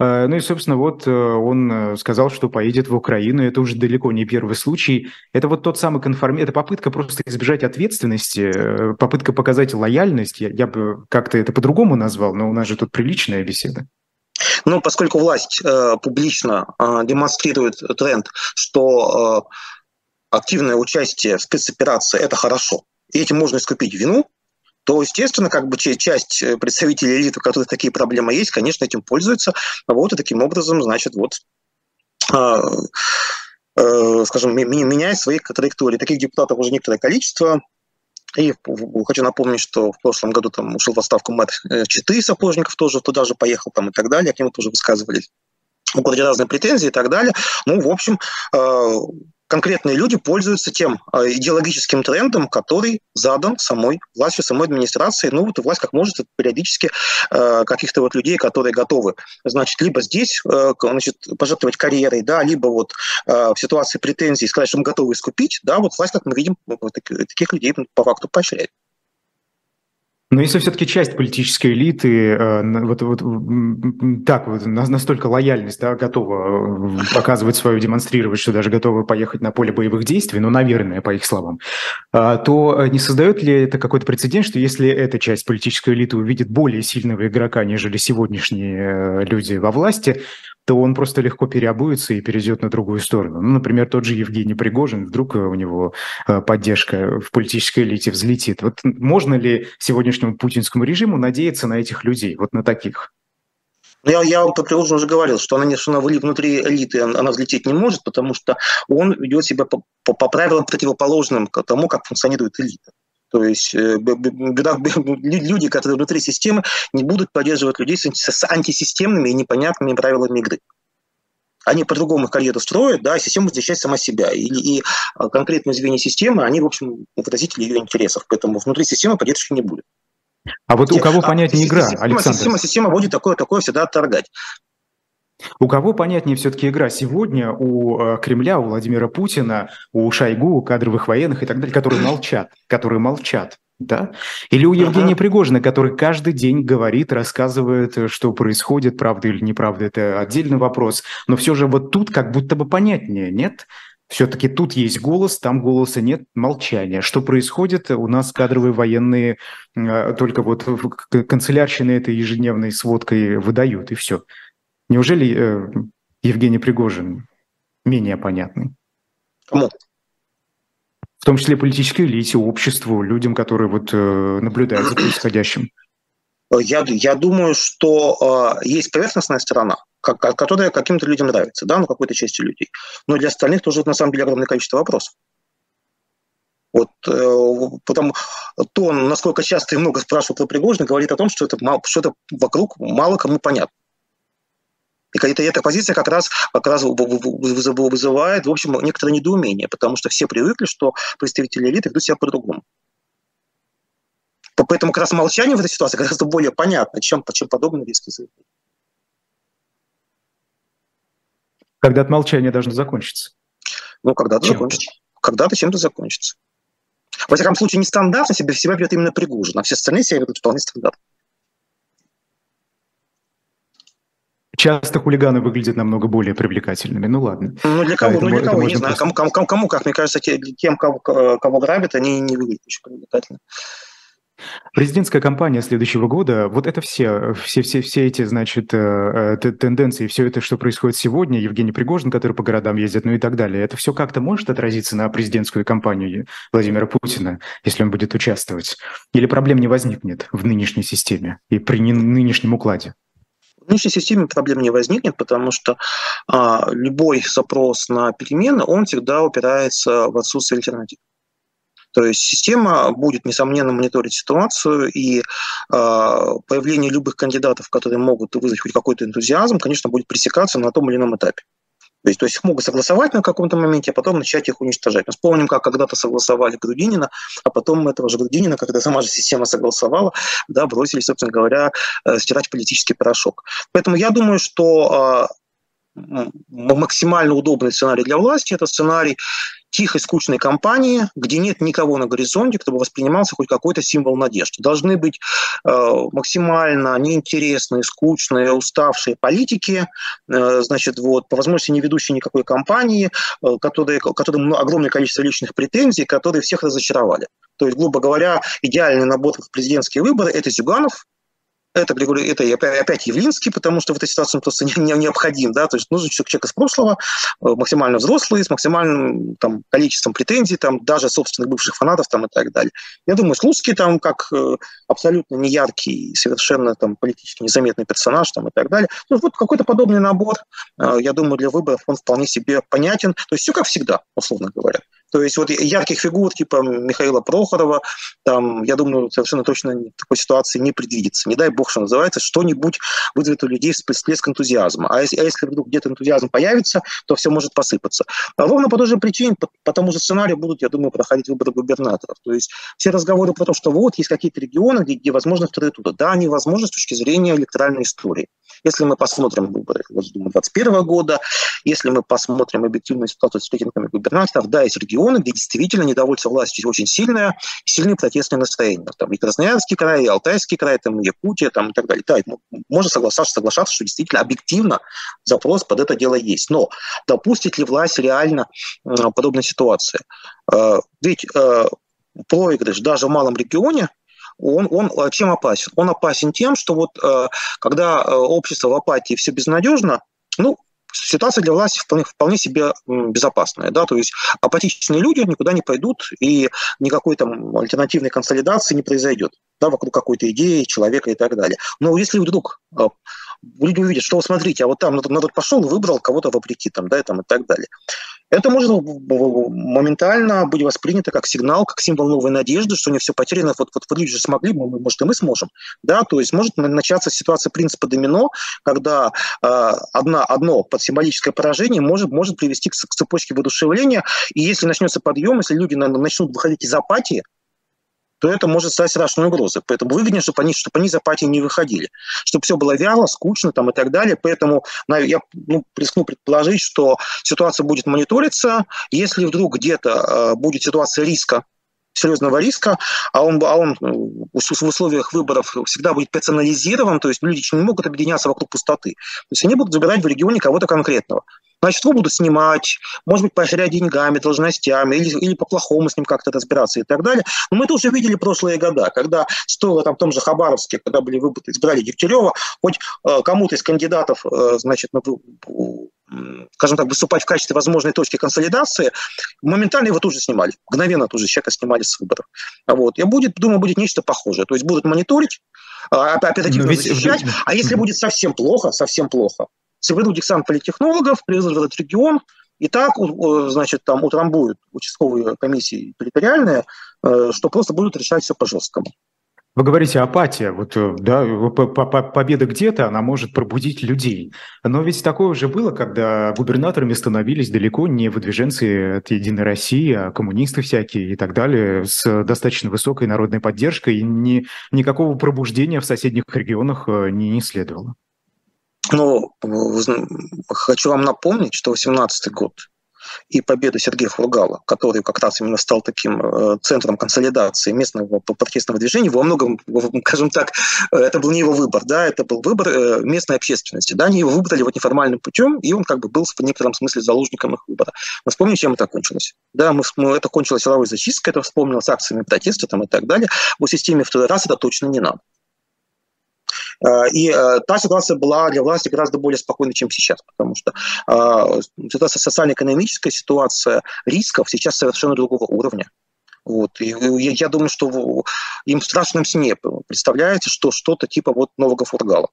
S1: Э, ну и, собственно, вот э, он сказал, что поедет в Украину. Это уже далеко не первый случай. Это вот тот самый конформ... Это попытка просто избежать ответственности, попытка показать лояльность. Я, я бы как-то это по-другому назвал, но у нас же тут приличная беседа.
S2: Но поскольку власть э, публично э, демонстрирует тренд, что э, активное участие в спецоперации – это хорошо, и этим можно искупить вину, то, естественно, как бы часть представителей элиты, у которых такие проблемы есть, конечно, этим пользуются. Вот и таким образом, значит, вот э, э, скажем, меняет свои траектории. Таких депутатов уже некоторое количество. И хочу напомнить, что в прошлом году там ушел в отставку мэр э, Читы Сапожников тоже туда же поехал там и так далее, к нему тоже высказывались у разные претензии и так далее. Ну, в общем, э, конкретные люди пользуются тем э, идеологическим трендом, который задан самой властью, самой администрацией. Ну вот власть как может периодически э, каких-то вот людей, которые готовы, значит, либо здесь э, значит, пожертвовать карьерой, да, либо вот в ситуации претензий сказать, что мы готовы искупить, да, вот власть, как мы видим, таких людей по факту поощряет.
S1: Но если все-таки часть политической элиты э, вот, вот так вот настолько лояльность да, готова э, показывать свою, демонстрировать, что даже готова поехать на поле боевых действий, ну, наверное, по их словам, э, то не создает ли это какой-то прецедент, что если эта часть политической элиты увидит более сильного игрока, нежели сегодняшние люди во власти, то он просто легко переобуется и перейдет на другую сторону. Ну, например, тот же Евгений Пригожин, вдруг у него э, поддержка в политической элите взлетит. Вот можно ли сегодняшнему путинскому режиму надеяться на этих людей, вот на таких?
S2: Ну, я, я вам по Пригожину уже говорил, что она, что она внутри элиты она взлететь не может, потому что он ведет себя по, по, по правилам противоположным тому, как функционирует элита. То есть э, люди, которые внутри системы, не будут поддерживать людей с антисистемными и непонятными правилами игры. Они по-другому карьеру строят, да, система защищает сама себя. И, и конкретные звенья системы, они, в общем, выразители ее интересов. Поэтому внутри системы поддержки не будет.
S1: А вот у кого а, понятнее игра, система, Александр?
S2: Система, система будет такое, такое всегда отторгать.
S1: У кого понятнее все-таки игра сегодня? У э, Кремля, у Владимира Путина, у Шойгу, у кадровых военных и так далее, которые молчат, которые молчат, да? Или у Евгения Пригожина, который каждый день говорит, рассказывает, что происходит, правда или неправда, это отдельный вопрос. Но все же вот тут как будто бы понятнее, нет? Все-таки тут есть голос, там голоса нет, молчание. Что происходит? У нас кадровые военные э, только вот канцелярщины этой ежедневной сводкой выдают, и все. Неужели э, Евгений Пригожин менее понятный?
S2: Кому?
S1: В том числе политической элите, обществу, людям, которые вот э, наблюдают за происходящим.
S2: Я, я думаю, что э, есть поверхностная сторона, как, которая каким-то людям нравится, да, ну, какой-то части людей. Но для остальных тоже, на самом деле, огромное количество вопросов. Вот э, потом то, насколько часто и много спрашивают про Пригожина, говорит о том, что это, что это вокруг мало кому понятно. И эта, эта позиция как раз, как раз вызывает, в общем, некоторое недоумение, потому что все привыкли, что представители элиты ведут себя по-другому. Поэтому как раз молчание в этой ситуации гораздо более понятно, чем, чем подобные риски заявления.
S1: Когда от молчания должно закончиться?
S2: Ну, когда-то закончится. Когда-то чем-то закончится. Во всяком случае, нестандартно себя, себя ведет именно Пригожин, а все остальные себя ведут вполне стандартно.
S1: Часто хулиганы выглядят намного более привлекательными. Ну ладно.
S2: Ну для кого? Это, ну для кого? Не знаю. Кому, кому, кому, как мне кажется, тем, кого, кого грабят, они не выглядят очень привлекательно.
S1: Президентская кампания следующего года, вот это все, все, все, все эти, значит, э, э, тенденции, все это, что происходит сегодня, Евгений Пригожин, который по городам ездит, ну и так далее, это все как-то может отразиться на президентскую кампанию Владимира Путина, если он будет участвовать? Или проблем не возникнет в нынешней системе и при нынешнем укладе?
S2: В нынешней системе проблем не возникнет, потому что а, любой запрос на перемены, он всегда упирается в отсутствие альтернатив. То есть система будет, несомненно, мониторить ситуацию, и э, появление любых кандидатов, которые могут вызвать хоть какой-то энтузиазм, конечно, будет пресекаться на том или ином этапе. То есть, то есть их могут согласовать на каком-то моменте, а потом начать их уничтожать. Мы вспомним, как когда-то согласовали Грудинина, а потом этого же Грудинина, когда сама же система согласовала, да, бросили, собственно говоря, э, стирать политический порошок. Поэтому я думаю, что э, максимально удобный сценарий для власти – это сценарий тихой, скучной компании, где нет никого на горизонте, кто бы воспринимался хоть какой-то символ надежды. Должны быть э, максимально неинтересные, скучные, уставшие политики, э, значит, вот, по возможности не ведущие никакой кампании, э, которые, которым огромное количество личных претензий, которые всех разочаровали. То есть, грубо говоря, идеальный набор в президентские выборы – это Зюганов, это, Григорий, это опять Явлинский, потому что в этой ситуации он просто не, не, необходим. Да? То есть нужен человек из прошлого, э, максимально взрослый, с максимальным там, количеством претензий, там, даже собственных бывших фанатов там, и так далее. Я думаю, Слуцкий там как э, абсолютно неяркий, совершенно там, политически незаметный персонаж там, и так далее. Ну, вот какой-то подобный набор, э, я думаю, для выборов он вполне себе понятен. То есть все как всегда, условно говоря. То есть вот ярких фигур типа Михаила Прохорова, там, я думаю, совершенно точно такой ситуации не предвидится. Не дай бог, что называется, что-нибудь вызовет у людей всплеск энтузиазма. А если, а если вдруг где-то энтузиазм появится, то все может посыпаться. А ровно по той же причине, по, по тому же сценарию будут, я думаю, проходить выборы губернаторов. То есть все разговоры про то, что вот есть какие-то регионы, где, где возможно вторые тура. Да, они возможны с точки зрения электоральной истории. Если мы посмотрим выборы 2021 года, если мы посмотрим объективную ситуацию с рейтингами губернаторов, да, есть регионы, где действительно недовольство властью очень сильное, сильные протестные настроения. Там и Красноярский край, и Алтайский край, там, и Якутия, там, и так далее. Да, можно соглашаться, соглашаться, что действительно объективно запрос под это дело есть. Но допустит ли власть реально подобной ситуации? Э, ведь э, проигрыш даже в малом регионе он, он э, чем опасен? Он опасен тем, что вот э, когда э, общество в апатии все безнадежно, ну, ситуация для власти вполне, вполне себе безопасная. Да? То есть апатичные люди никуда не пойдут, и никакой там альтернативной консолидации не произойдет да, вокруг какой-то идеи, человека и так далее. Но если вдруг люди увидят, что, смотрите, а вот там народ пошел выбрал кого-то вопреки, там, да, и, там, и так далее. Это может моментально быть воспринято как сигнал, как символ новой надежды, что не все потеряно, вот, вот люди же смогли, может, и мы сможем. Да? То есть может начаться ситуация принципа домино, когда э, одна, одно под символическое поражение может, может привести к, к цепочке воодушевления, и если начнется подъем, если люди начнут выходить из апатии, то это может стать страшной угрозой. Поэтому выгоднее, чтобы они, чтобы они из апатии не выходили. Чтобы все было вяло, скучно там, и так далее. Поэтому я ну, рискну предположить, что ситуация будет мониториться. Если вдруг где-то э, будет ситуация риска, серьезного риска, а он, а он э, в условиях выборов всегда будет персонализирован, то есть люди не могут объединяться вокруг пустоты. То есть они будут забирать в регионе кого-то конкретного. Значит, его будут снимать, может быть, поощрять деньгами, должностями, или, или по-плохому с ним как-то разбираться и так далее. Но мы это уже видели прошлые года, когда стоило там в том же Хабаровске, когда были выборы, избрали Дегтярева, хоть э, кому-то из кандидатов, э, значит, скажем так, выступать в качестве возможной точки консолидации, моментально его тут же снимали. Мгновенно тут же человека снимали с выборов. Вот. И будет, думаю, будет нечто похожее. То есть будут мониторить, а, оперативно ведь... защищать. А если будет совсем плохо, совсем плохо, соберут десант политтехнологов, привезут в этот регион, и так, значит, там утрамбуют участковые комиссии территориальные, э, что просто будут решать все по-жесткому.
S1: Вы говорите апатия, вот э, да, победа где-то, она может пробудить людей. Но ведь такое уже было, когда губернаторами становились далеко не выдвиженцы от Единой России, а коммунисты всякие и так далее, с достаточно высокой народной поддержкой, и ни, никакого пробуждения в соседних регионах э, не, не следовало.
S2: Но хочу вам напомнить, что 18 год и победа Сергея Фургала, который как раз именно стал таким э, центром консолидации местного протестного движения, во многом, скажем так, э, это был не его выбор, да, это был выбор э, местной общественности, да, они его выбрали вот неформальным путем, и он как бы был в некотором смысле заложником их выбора. Мы вспомним, чем это кончилось. Да, мы, мы, это кончилось силовой зачисткой, это вспомнилось акциями протеста там, и так далее. В системе второй раз это точно не надо. Э, и э, та ситуация была для власти гораздо более спокойной, чем сейчас, потому что э, ситуация социально-экономическая, ситуация рисков сейчас совершенно другого уровня. Вот. И я думаю, что им в страшном сне представляется, что что-то типа вот нового фургала.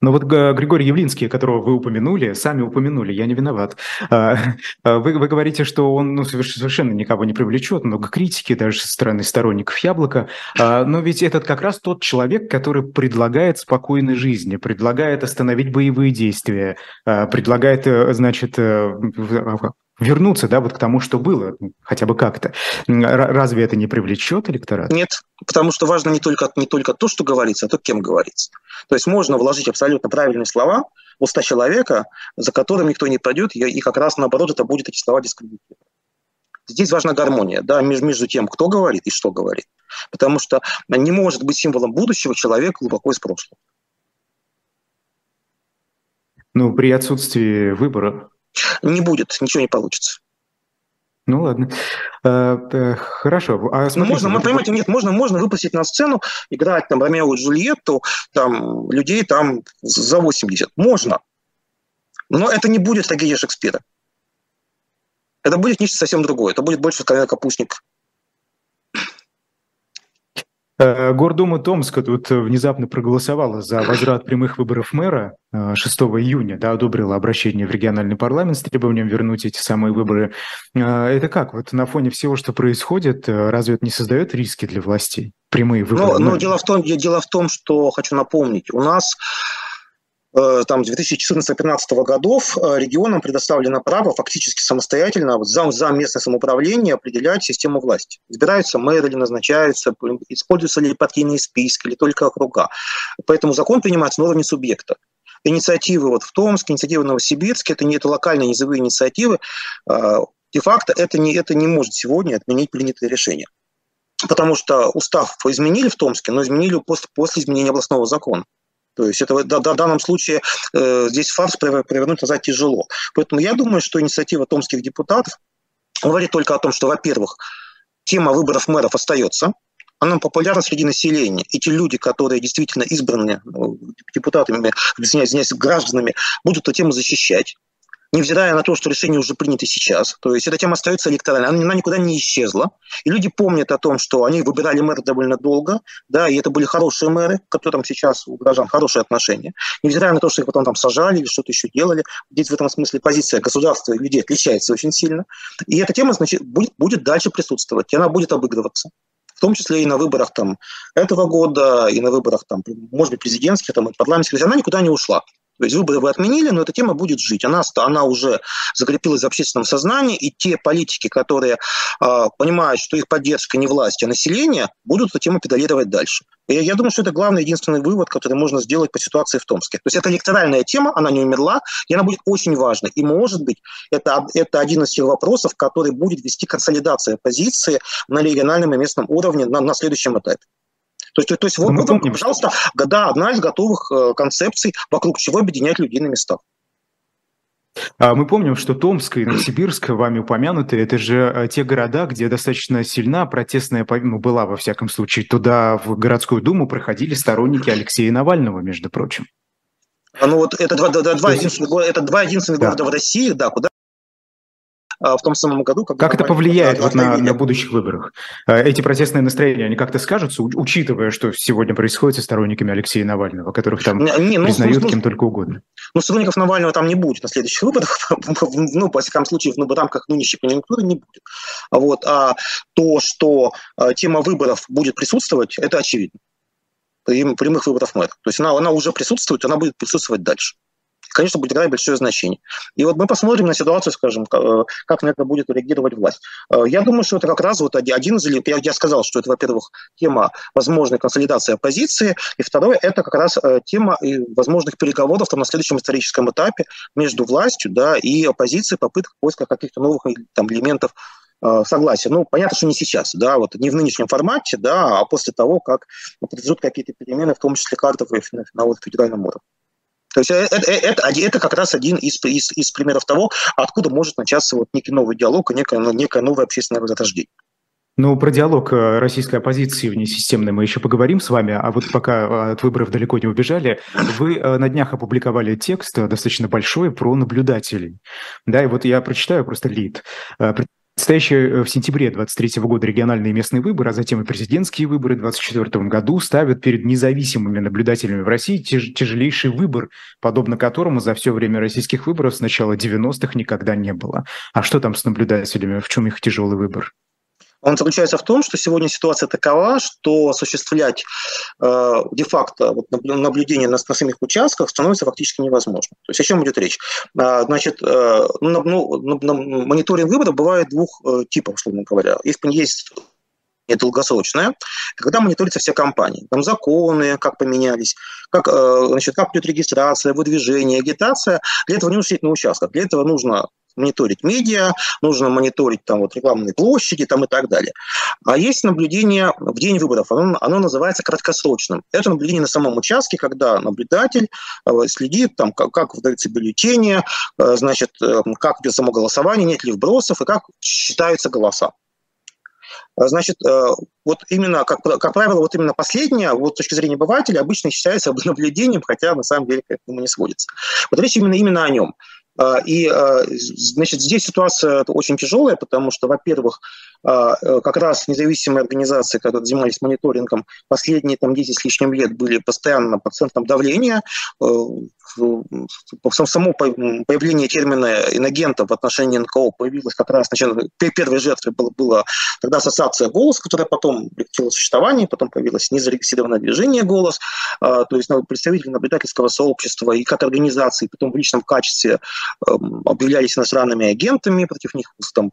S1: Но вот Григорий Явлинский, которого вы упомянули, сами упомянули, я не виноват. А, а, вы, вы говорите, что он ну, совершенно никого не привлечет, много критики даже со стороны сторонников Яблока. А, но ведь этот как раз тот человек, который предлагает спокойной жизни, предлагает остановить боевые действия, предлагает, э, значит, э, вернуться, да, вот к тому, что было, хотя бы как-то. Разве это не привлечет электорат?
S2: Нет, потому что важно не только, не только то, что говорится, а то, кем говорится. То есть можно вложить абсолютно правильные слова в уста человека, за которым никто не пройдет, и как раз наоборот это будет эти слова дискредитировать. Здесь важна гармония да, между, между тем, кто говорит и что говорит. Потому что не может быть символом будущего человек глубоко из прошлого.
S1: Ну, при отсутствии выбора
S2: не будет, ничего не получится.
S1: Ну ладно. А, э, хорошо.
S2: А ну, можно, вы понимаете, нет, можно, можно выпустить на сцену, играть там Ромео и Джульетту, там людей там за 80. Можно. Но это не будет трагедия Шекспира. Это будет нечто совсем другое. Это будет больше, скорее, капустник
S1: Гордума Томска тут внезапно проголосовала за возврат прямых выборов мэра 6 э, июня, да, одобрила обращение в региональный парламент с требованием вернуть эти самые выборы. Э, это как? Вот на фоне всего, что происходит, разве это не создает риски для властей? Прямые выборы?
S2: Но, но дело, в том, дело в том, что хочу напомнить, у нас Э, там, 2014-2015 годов э, регионам предоставлено право фактически самостоятельно за, за местное самоуправление определять систему власти. Избираются мэры или назначаются, используются ли партийные списки или только округа. Поэтому закон принимается на уровне субъекта. Инициативы вот в Томске, инициативы в Новосибирске, это не это локальные низовые инициативы. Э, де-факто это не, это не может сегодня отменить принятые решения. Потому что устав изменили в Томске, но изменили после, после изменения областного закона. То есть это в данном случае э, здесь фарс провернуть назад тяжело. Поэтому я думаю, что инициатива томских депутатов говорит только о том, что, во-первых, тема выборов мэров остается, она популярна среди населения. Эти люди, которые действительно избраны ну, депутатами, извиняюсь, гражданами, будут эту тему защищать. Невзирая на то, что решение уже принято сейчас. То есть эта тема остается электоральной, она, никуда не исчезла. И люди помнят о том, что они выбирали мэра довольно долго, да, и это были хорошие мэры, к которым сейчас у граждан хорошие отношения. Невзирая на то, что их потом там сажали или что-то еще делали. Здесь в этом смысле позиция государства и людей отличается очень сильно. И эта тема, значит, будет, будет дальше присутствовать, и она будет обыгрываться в том числе и на выборах там, этого года, и на выборах, там, может быть, президентских, там, и парламентских, она никуда не ушла. То есть выборы вы отменили, но эта тема будет жить. Она, она уже закрепилась в общественном сознании, и те политики, которые э, понимают, что их поддержка не власть, а население, будут эту тему педалировать дальше. И я думаю, что это главный, единственный вывод, который можно сделать по ситуации в Томске. То есть это электоральная тема, она не умерла, и она будет очень важной. И, может быть, это, это один из тех вопросов, который будет вести консолидация позиции на региональном и местном уровне на, на следующем этапе. То есть, то есть вот, вот вам, пожалуйста, да, одна из готовых э, концепций, вокруг чего объединять людей на местах.
S1: А мы помним, что Томск и Новосибирск, вами упомянуты, это же э, те города, где достаточно сильна протестная, ну, была во всяком случае. Туда, в городскую думу, проходили сторонники Алексея Навального, между прочим.
S2: А ну вот это два, два, два, единственных, это два единственных да. города в России, да, куда в том самом году.
S1: Когда как это повлияет вот на, на будущих выборах? А, эти протестные настроения, они как-то скажутся, учитывая, что сегодня происходит со сторонниками Алексея Навального, которых там не, ну, признают ну, кем только угодно?
S2: Ну, сторонников Навального там не будет на следующих выборах, ну, по всяком случае, в рамках нынешней конъюнктуры не будет. Вот. А то, что а, тема выборов будет присутствовать, это очевидно прямых выборов мэра. То есть она, она уже присутствует, она будет присутствовать дальше конечно, будет играть большое значение. И вот мы посмотрим на ситуацию, скажем, э, как на это будет реагировать власть. Э, я думаю, что это как раз вот один из... Я, я сказал, что это, во-первых, тема возможной консолидации оппозиции, и второе, это как раз э, тема возможных переговоров там, на следующем историческом этапе между властью да, и оппозицией, попытка поиска каких-то новых там, элементов согласия. Ну, понятно, что не сейчас, да, вот не в нынешнем формате, да, а после того, как произойдут какие-то перемены, в том числе картовые на, на, на федеральном уровне. То есть это, это, это, это как раз один из, из, из примеров того, откуда может начаться вот некий новый диалог и некое, ну, некое новое общественное возрождение.
S1: Ну, про диалог э, российской оппозиции внесистемной мы еще поговорим с вами, а вот пока э, от выборов далеко не убежали, вы э, на днях опубликовали текст достаточно большой про наблюдателей. Да, и вот я прочитаю просто лид. Предстоящие э, в сентябре 2023 года региональные и местные выборы, а затем и президентские выборы в 2024 году ставят перед независимыми наблюдателями в России тяж тяжелейший выбор, подобно которому за все время российских выборов с начала 90-х никогда не было. А что там с наблюдателями? В чем их тяжелый выбор?
S2: Он заключается в том, что сегодня ситуация такова, что осуществлять э, де-факто вот, наблюдение на, на самих участках становится фактически невозможно. То есть о чем идет речь? А, значит, э, ну, ну, на, мониторинг выборов бывает двух э, типов, условно говоря. Есть, есть долгосрочная, когда мониторятся все компании. Там законы, как поменялись, как, э, значит, как идет регистрация, выдвижение, агитация. Для этого не нужно сидеть на участках. Для этого нужно мониторить медиа, нужно мониторить там вот рекламные площади там и так далее. А есть наблюдение в день выборов, оно, оно называется краткосрочным. Это наблюдение на самом участке, когда наблюдатель э, следит, там, как, как выдаются бюллетени, э, значит, э, как идет само голосование, нет ли вбросов и как считаются голоса. Значит, вот именно, как, как правило, вот именно последнее, вот с точки зрения обывателя, обычно считается наблюдением, хотя на самом деле к этому не сводится. Вот речь именно, именно о нем. А, и, а, значит, здесь ситуация очень тяжелая, потому что, во-первых, как раз независимые организации, которые занимались мониторингом, последние там 10 с лишним лет были постоянно под центром давления. Э, само появление термина инагента в отношении НКО появилось как раз, значит, первой жертвой была, была тогда ассоциация «Голос», которая потом прекратила существование, потом появилось незарегистрированное движение «Голос», то есть представители наблюдательского сообщества и как организации, потом в личном качестве эм, объявлялись иностранными агентами, против них там,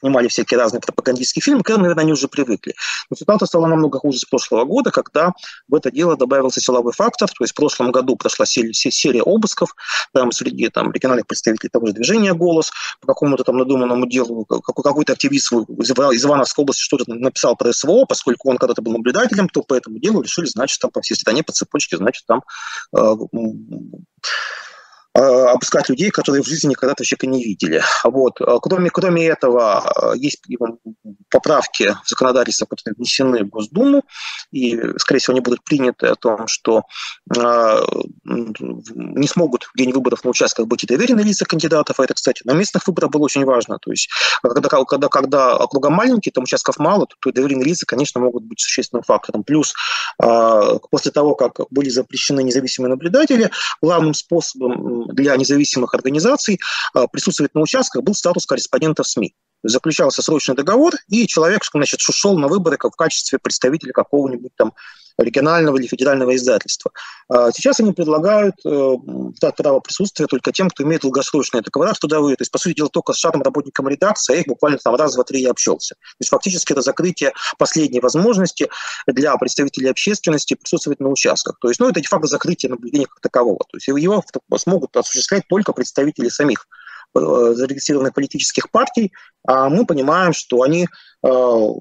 S2: снимали всякие разные разные пропагандистские фильмы, к этому, наверное, они уже привыкли. Но ситуация стала намного хуже с прошлого года, когда в это дело добавился силовой фактор. То есть в прошлом году прошла серия, обысков там, среди там, региональных представителей того же движения «Голос» по какому-то там надуманному делу. Какой-то активист из Ивановской области что-то написал про СВО, поскольку он когда-то был наблюдателем, то по этому делу решили, значит, там по всей стране по цепочке, значит, там э, обыскать людей, которые в жизни когда-то человека не видели. Вот. Кроме, кроме этого, есть поправки в законодательство, которые внесены в Госдуму, и, скорее всего, они будут приняты о том, что не смогут в день выборов на участках быть и доверенные лица кандидатов. А это, кстати, на местных выборах было очень важно. То есть, когда, когда, когда округа маленькие, там участков мало, то доверенные лица, конечно, могут быть существенным фактором. Плюс, после того, как были запрещены независимые наблюдатели, главным способом для независимых организаций а, присутствовать на участках был статус корреспондента в СМИ. Заключался срочный договор, и человек значит, ушел на выборы как в качестве представителя какого-нибудь там регионального или федерального издательства. А сейчас они предлагают э, дать право присутствия только тем, кто имеет долгосрочные договора трудовые. То есть, по сути дела, только с штатным работником редакции, а их буквально там раз, два, три я общался. То есть, фактически это закрытие последней возможности для представителей общественности присутствовать на участках. То есть, ну, это де-факто закрытие наблюдения как такового. То есть, его смогут осуществлять только представители самих зарегистрированных политических партий, а мы понимаем, что они, э,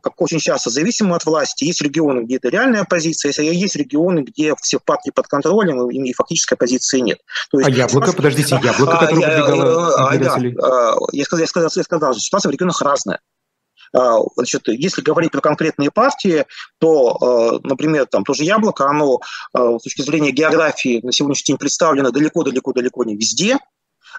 S2: как очень часто, зависимы от власти. Есть регионы, где это реальная оппозиция, есть регионы, где все партии под контролем, и фактической оппозиции нет.
S1: То есть, а яблоко, ситуация... подождите, яблоко,
S2: которое выдвигало а, да, я сказал, я сказал, я сказал, что ситуация в регионах разная. Значит, если говорить про конкретные партии, то, например, там тоже яблоко, оно с точки зрения географии на сегодняшний день представлено далеко-далеко-далеко не везде.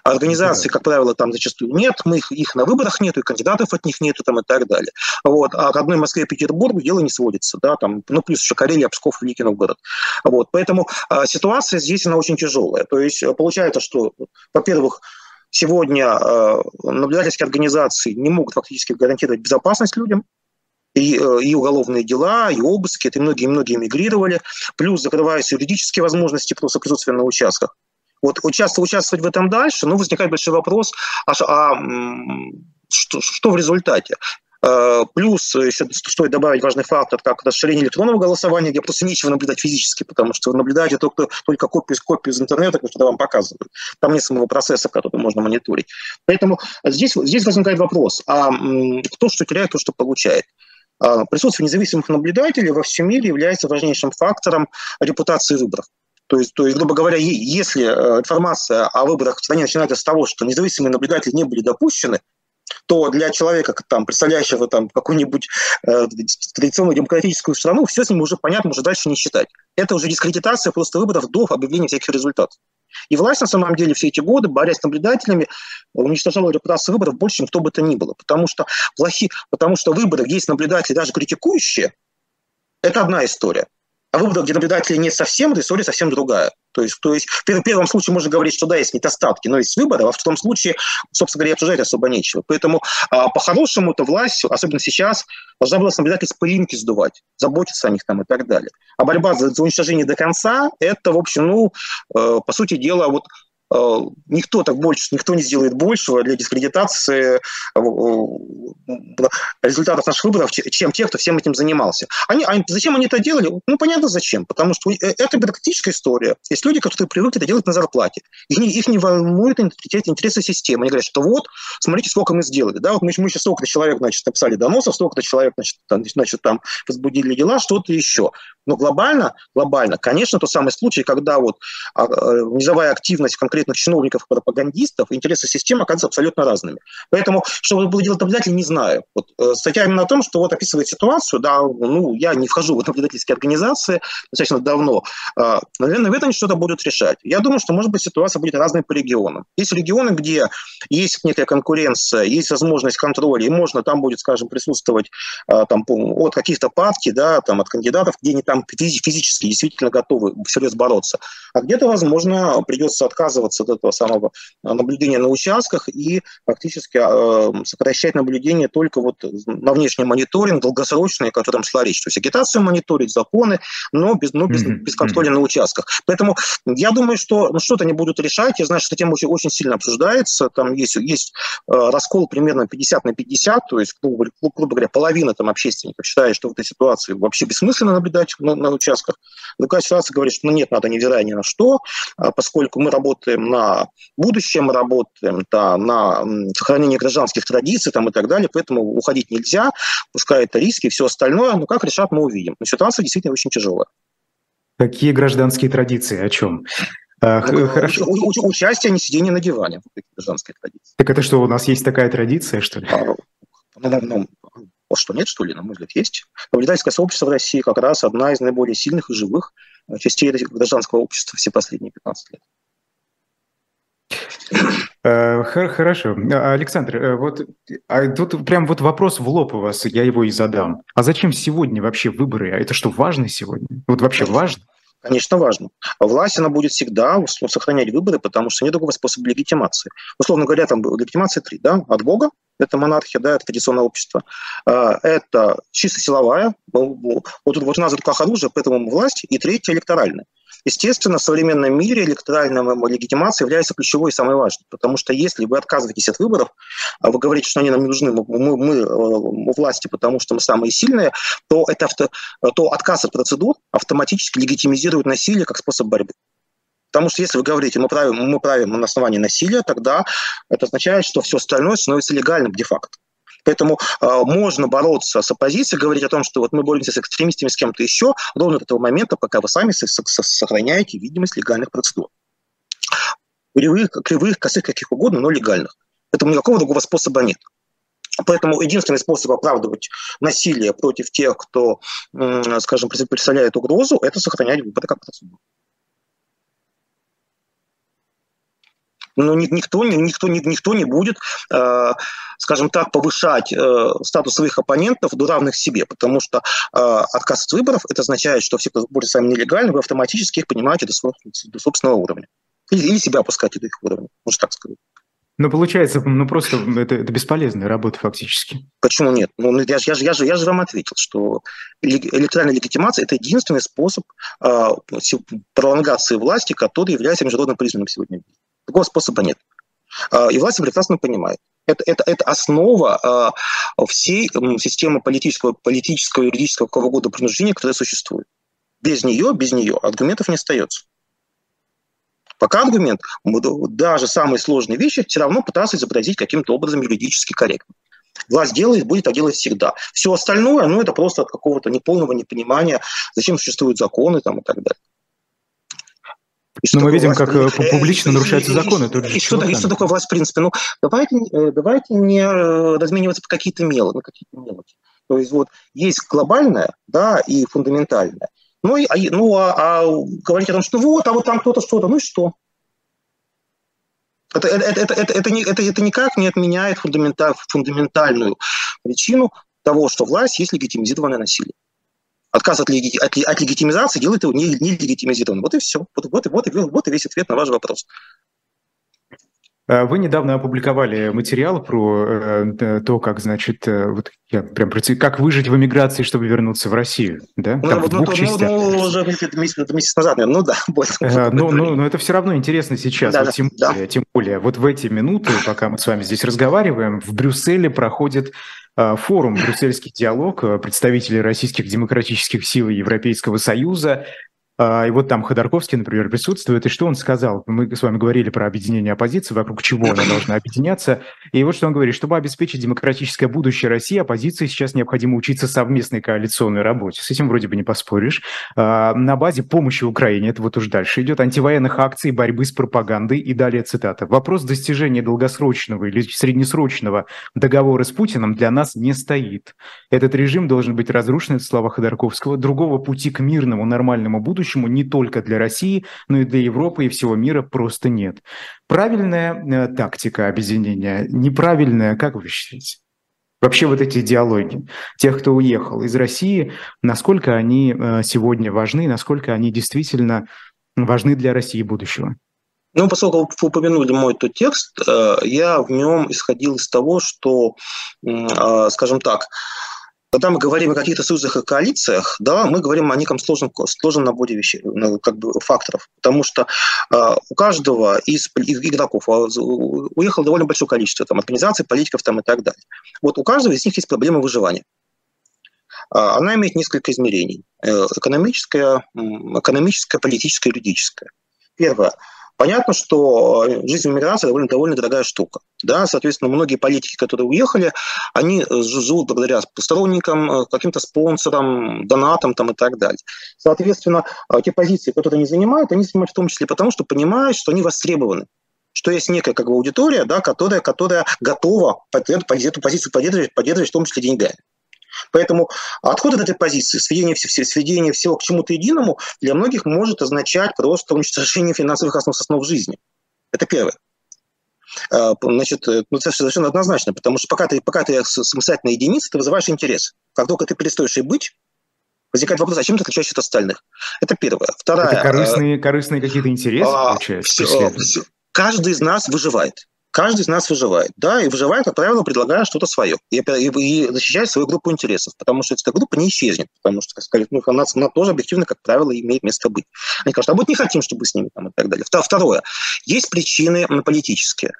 S2: Организации, как правило, там зачастую нет, мы их, их на выборах нету, и кандидатов от них нету там, и так далее. Вот. А к одной Москве и Петербургу дело не сводится. Да, там, ну, плюс еще Карелия, Псков, Великий Новгород. Вот. Поэтому а, ситуация здесь, она очень тяжелая. То есть э, получается, что, во-первых, сегодня э, наблюдательские организации не могут фактически гарантировать безопасность людям, и, э, и уголовные дела, и обыски, это многие-многие мигрировали, плюс закрываются юридические возможности просто присутствия на участках. Вот участвовать, участвовать в этом дальше, ну, возникает большой вопрос, а, а что, что в результате? Э, плюс еще стоит добавить важный фактор, как расширение электронного голосования, где просто нечего наблюдать физически, потому что вы наблюдаете только, только копию, копию из интернета, которую вам показывают. Там нет самого процесса, который можно мониторить. Поэтому здесь, здесь возникает вопрос, а кто что теряет, кто что получает. А, присутствие независимых наблюдателей во всем мире является важнейшим фактором репутации выборов. То есть, то есть, грубо говоря, если э, информация о выборах в стране начинается с того, что независимые наблюдатели не были допущены, то для человека, там, представляющего там, какую-нибудь э, традиционную демократическую страну, все с ним уже понятно, уже дальше не считать. Это уже дискредитация просто выборов до объявления всяких результатов. И власть, на самом деле, все эти годы, борясь с наблюдателями, уничтожала репутацию выборов больше, чем кто бы то ни было. Потому что, плохи, потому что выборы, есть наблюдатели, даже критикующие, это одна история. А выборах, где наблюдателей нет совсем, эта история совсем другая. То есть, то есть в первом случае можно говорить, что да, есть недостатки, но есть выборы, а во втором случае, собственно говоря, обсуждать особо нечего. Поэтому а, по-хорошему это власть, особенно сейчас, должна была с наблюдателей с пылинки сдувать, заботиться о них там и так далее. А борьба за, за уничтожение до конца, это, в общем, ну, э, по сути дела, вот никто так больше, никто не сделает большего для дискредитации э, э, результатов наших выборов, чем те, кто всем этим занимался. Они, они, зачем они это делали? Ну, понятно, зачем. Потому что это бюрократическая история. Есть люди, которые привыкли это делать на зарплате. Их не, их не волнует интересы системы. Они говорят, что вот, смотрите, сколько мы сделали. Да, вот мы, мы сейчас столько-то человек, значит, написали доносов, столько-то человек, значит, там, значит, там возбудили дела, что-то еще. Но глобально, глобально, конечно, тот самый случай, когда вот а, низовая активность конкретно конкретных чиновников, пропагандистов, интересы системы оказываются абсолютно разными. Поэтому, что было делать наблюдатель, не знаю. Вот, э, статья именно о том, что вот описывает ситуацию, да, ну, я не вхожу в наблюдательские организации достаточно давно. Э, наверное, в этом что-то будут решать. Я думаю, что, может быть, ситуация будет разной по регионам. Есть регионы, где есть некая конкуренция, есть возможность контроля, и можно там будет, скажем, присутствовать э, там, от каких-то партий, да, там, от кандидатов, где они там физически действительно готовы всерьез бороться. А где-то, возможно, придется отказываться отказываться от этого самого э, наблюдения на участках и фактически э, сокращать наблюдение только вот на внешний мониторинг, долгосрочный, о котором шла речь. То есть агитацию мониторить, законы, но без, но без, без контроля mm-hmm. на участках. Поэтому я думаю, что ну, что-то они будут решать. Я знаю, что эта тема очень, очень сильно обсуждается. Там есть, есть э, раскол примерно 50 на 50, то есть, грубо, грубо говоря, половина там общественников считает, что в этой ситуации вообще бессмысленно наблюдать на, на участках. Другая ситуация говорит, что ну, нет, надо невзирая ни на что, а поскольку мы работаем работаем на будущее, мы работаем да, на сохранение гражданских традиций там, и так далее, поэтому уходить нельзя, пускай это риски и все остальное, но как решат, мы увидим. Но ситуация действительно очень тяжелая.
S1: Какие гражданские традиции, о чем?
S2: А, ну, хорошо. У, у, участие, а не сидение на диване.
S1: Гражданская традиция. Так это что, у нас есть такая традиция, что ли? А, ну,
S2: ну, ну, а что, нет, что ли? На мой взгляд, есть. Наблюдательское сообщество в России как раз одна из наиболее сильных и живых э, частей гражданского общества все последние 15 лет.
S1: Э, хорошо. Александр, э, вот а тут прям вот вопрос в лоб у вас, я его и задам. А зачем сегодня вообще выборы? А это что, важно сегодня? Вот вообще важно?
S2: Конечно, важно. Власть, она будет всегда сохранять выборы, потому что нет другого способа легитимации. Условно говоря, там легитимация три, да, от Бога, это монархия, да, это традиционное общество. Это чисто силовая, вот, вот у нас в руках оружие, поэтому власть, и третья электоральная. Естественно, в современном мире электоральная легитимация является ключевой и самой важной, потому что если вы отказываетесь от выборов, а вы говорите, что они нам не нужны, мы, мы, мы э, власти, потому что мы самые сильные, то, это авто, то отказ от процедур автоматически легитимизирует насилие как способ борьбы. Потому что если вы говорите, мы правим, мы правим на основании насилия, тогда это означает, что все остальное становится легальным де-факто. Поэтому э, можно бороться с оппозицией, говорить о том, что вот мы боремся с экстремистами, с кем-то еще, ровно до того момента, пока вы сами сохраняете видимость легальных процедур. Кривых, кривых, косых, каких угодно, но легальных. Поэтому никакого другого способа нет. Поэтому единственный способ оправдывать насилие против тех, кто, скажем, представляет угрозу, это сохранять выборы как процедуру. Но никто, никто, никто не будет, э, скажем так, повышать э, статус своих оппонентов до равных себе, потому что э, отказ от выборов это означает, что все, кто будет сами нелегально, вы автоматически их понимаете до, до собственного уровня. Или, или себя опускаете до их уровня, можно так сказать.
S1: Ну, получается, ну просто это, это бесполезная работа фактически.
S2: Почему нет? Ну, я, я, я, же, я же вам ответил, что электронная легитимация – это единственный способ э, пролонгации власти, который является международно признанным сегодня. Другого способа нет. А, и власть прекрасно понимает. Это, это, это основа а, всей системы политического, политического, юридического какого года принуждения, которая существует. Без нее, без нее аргументов не остается. Пока аргумент, даже самые сложные вещи все равно пытаться изобразить каким-то образом юридически корректно. Власть делает, будет так делать всегда. Все остальное, ну, это просто от какого-то неполного непонимания, зачем существуют законы там, и так далее.
S1: Но мы видим, как э, публично нарушаются законы.
S2: И, и, что, и что такое власть в принципе? Ну, давайте, э, давайте не э, размениваться по какие-то мелочи, на какие-то мелочи. То есть вот есть глобальное, да, и фундаментальное. Ну, и, а, ну а, а говорить о том, что вот, а вот там кто-то что-то, ну и что? Это, это, это, это, это, не, это, это никак не отменяет фундаменталь, фундаментальную причину того, что власть есть легитимизированное насилие отказ от, леги, от, от легитимизации делает его нелегитимизированным. Вот и все. Вот, вот, вот, вот и весь ответ на ваш вопрос.
S1: А вы недавно опубликовали материал про э, то, как, значит, э, вот я прям как выжить в эмиграции, чтобы вернуться в Россию, да?
S2: Ну, Там ну, в двух ну, частях. Ну, ну, уже месяц, месяц назад, ну да.
S1: Больше, а, ну, ну, но это все равно интересно сейчас, да, вот, тем, да. более, тем более. Вот в эти минуты, пока мы с вами здесь разговариваем, в Брюсселе проходит форум «Брюссельский диалог», представители российских демократических сил и Европейского Союза и вот там Ходорковский, например, присутствует. И что он сказал? Мы с вами говорили про объединение оппозиции, вокруг чего она должна объединяться. И вот что он говорит. Чтобы обеспечить демократическое будущее России, оппозиции сейчас необходимо учиться совместной коалиционной работе. С этим вроде бы не поспоришь. А, на базе помощи Украине, это вот уж дальше идет, антивоенных акций, борьбы с пропагандой и далее цитата. Вопрос достижения долгосрочного или среднесрочного договора с Путиным для нас не стоит. Этот режим должен быть разрушен, это слова Ходорковского. Другого пути к мирному, нормальному будущему будущему не только для России, но и для Европы и всего мира просто нет. Правильная э, тактика объединения, неправильная, как вы считаете? Вообще вот эти идеологии тех, кто уехал из России, насколько они э, сегодня важны, насколько они действительно важны для России будущего?
S2: Ну, поскольку вы упомянули мой тот текст, э, я в нем исходил из того, что, скажем так, когда мы говорим о каких-то союзах и коалициях, да, мы говорим о неком сложном, сложном наборе вещей, ну, как бы факторов, потому что э, у каждого из игроков а, уехало довольно большое количество там, организаций, политиков там, и так далее. Вот у каждого из них есть проблема выживания. Она имеет несколько измерений. Экономическое, экономическое политическое, юридическое. Первое. Понятно, что жизнь в эмиграции довольно, довольно дорогая штука. Да? Соответственно, многие политики, которые уехали, они живут благодаря сторонникам, каким-то спонсорам, донатам там, и так далее. Соответственно, те позиции, которые они занимают, они занимают в том числе потому, что понимают, что они востребованы что есть некая как бы, аудитория, да, которая, которая готова под эту, под эту позицию поддерживать, поддерживать в том числе деньгами. Поэтому отход от этой позиции, сведение, сведение всего к чему-то единому для многих может означать просто уничтожение финансовых основ, основ жизни. Это первое. А, значит, э, ну, это совершенно однозначно, потому что пока ты, пока ты самостоятельная единица, ты вызываешь интерес. Как только ты перестаешь и быть, возникает вопрос, зачем ты отличаешься от остальных? Это первое. Второе. Это
S1: корыстные, корыстные какие-то интересы, а, получается? Все,
S2: все, каждый из нас выживает каждый из нас выживает, да, и выживает, как правило, предлагая что-то свое и, и, и защищает свою группу интересов, потому что эта группа не исчезнет, потому что, как сказать, ну, она, она тоже объективно, как правило, имеет место быть. Они скажут, а вот не хотим, чтобы с ними там и так далее. Второе. Есть причины политические.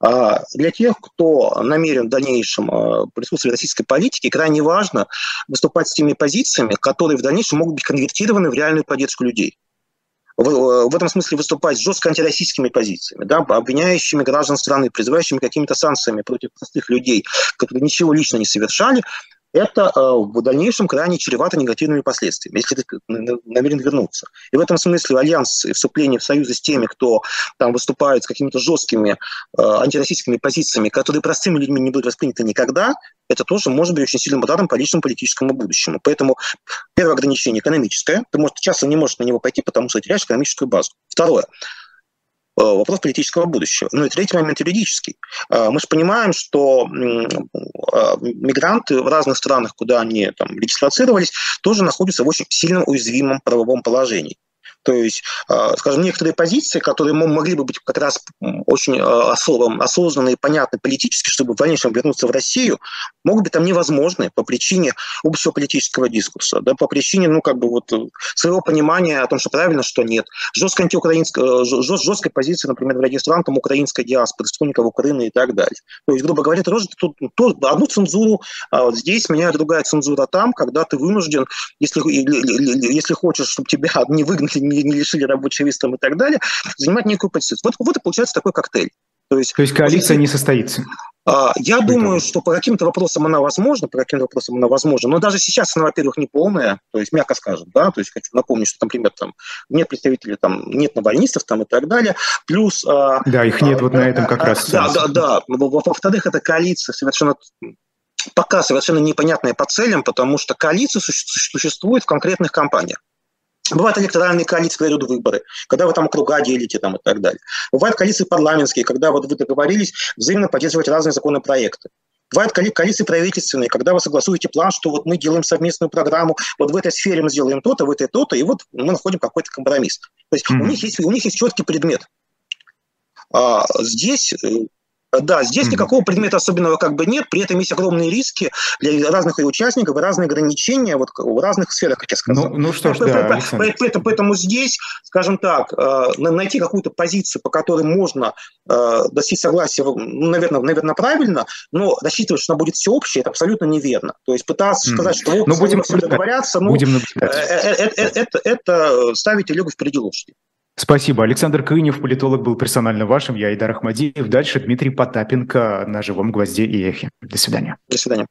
S2: А, для тех, кто намерен в дальнейшем а, присутствовать в российской политике, крайне важно выступать с теми позициями, которые в дальнейшем могут быть конвертированы в реальную поддержку людей в, в этом смысле выступать с жестко антироссийскими позициями, да, обвиняющими граждан страны, призывающими какими-то санкциями против простых людей, которые ничего лично не совершали, это э, в дальнейшем крайне чревато негативными последствиями, если ты намерен вернуться. И в этом смысле альянс и вступление в союзы с теми, кто там выступает с какими-то жесткими э, антироссийскими позициями, которые простыми людьми не будут восприняты никогда, это тоже может быть очень сильным ударом по личному политическому будущему. Поэтому первое ограничение экономическое. Ты может, часто не можешь на него пойти, потому что теряешь экономическую базу. Второе вопрос политического будущего. Ну и третий момент юридический. Э, мы же понимаем, что э, мигранты в разных странах, куда они там регистрировались, тоже находятся в очень сильном уязвимом правовом положении. То есть, а, скажем, некоторые позиции, которые могли бы быть как раз очень а, осознанные и понятны политически, чтобы в дальнейшем вернуться в Россию, могут быть там невозможны по причине общего политического дискурса, да, по причине, ну, как бы вот своего понимания о том, что правильно, что нет. Жесткой антиукраинской, жест, жесткой позиции, например, в ряде стран, там, украинской диаспоры, сторонников Украины и так далее. То есть, грубо говоря, ты тоже тут то, одну цензуру а вот здесь меняет другая цензура там, когда ты вынужден, если, если хочешь, чтобы тебя не выгнали, не, не лишили рабочего виз и так далее, занимать некую позицию. Вот, вот и получается такой коктейль.
S1: То есть, То есть коалиция не состоится?
S2: А, я думаю, что по каким-то вопросам она возможна, по каким-то вопросам она возможна, но даже сейчас она, во-первых, не полная, то есть, мягко скажем, да, то есть хочу напомнить, что, например, там нет представителей, там нет навальнистов там и так далее, плюс...
S1: А, да, их нет а, вот на этом как
S2: а,
S1: раз.
S2: Да, да, да. Во-вторых, эта коалиция совершенно пока совершенно непонятная по целям, потому что коалиция существует в конкретных компаниях. Бывают электоральные коалиции, когда идут выборы, когда вы там округа делите там, и так далее. Бывают коалиции парламентские, когда вот вы договорились взаимно поддерживать разные законопроекты. Бывают коалиции правительственные, когда вы согласуете план, что вот мы делаем совместную программу, вот в этой сфере мы сделаем то-то, в этой то-то, и вот мы находим какой-то компромисс. То есть mm-hmm. у, них есть, у них есть четкий предмет. А здесь э, да, здесь никакого предмета особенного как бы нет, при этом есть огромные риски для разных участников и разные ограничения вот в разных сферах, как я сказал.
S1: Ну, ну что ж, да,
S2: поэтому, поэтому здесь, скажем так, э, найти какую-то позицию, по которой можно э, достичь согласия, ну, наверное, наверное, правильно, но рассчитывать, что она будет всеобщей, это абсолютно неверно. То есть пытаться mm-hmm. сказать, что вот
S1: ну, будем
S2: все договорятся, ну, будем это, это, это ставить Олегу впереди лошади.
S1: Спасибо. Александр Кынев, политолог, был персонально вашим. Я Идар Ахмадиев. Дальше Дмитрий Потапенко на «Живом гвозде» и «Эхе». До свидания.
S2: До свидания.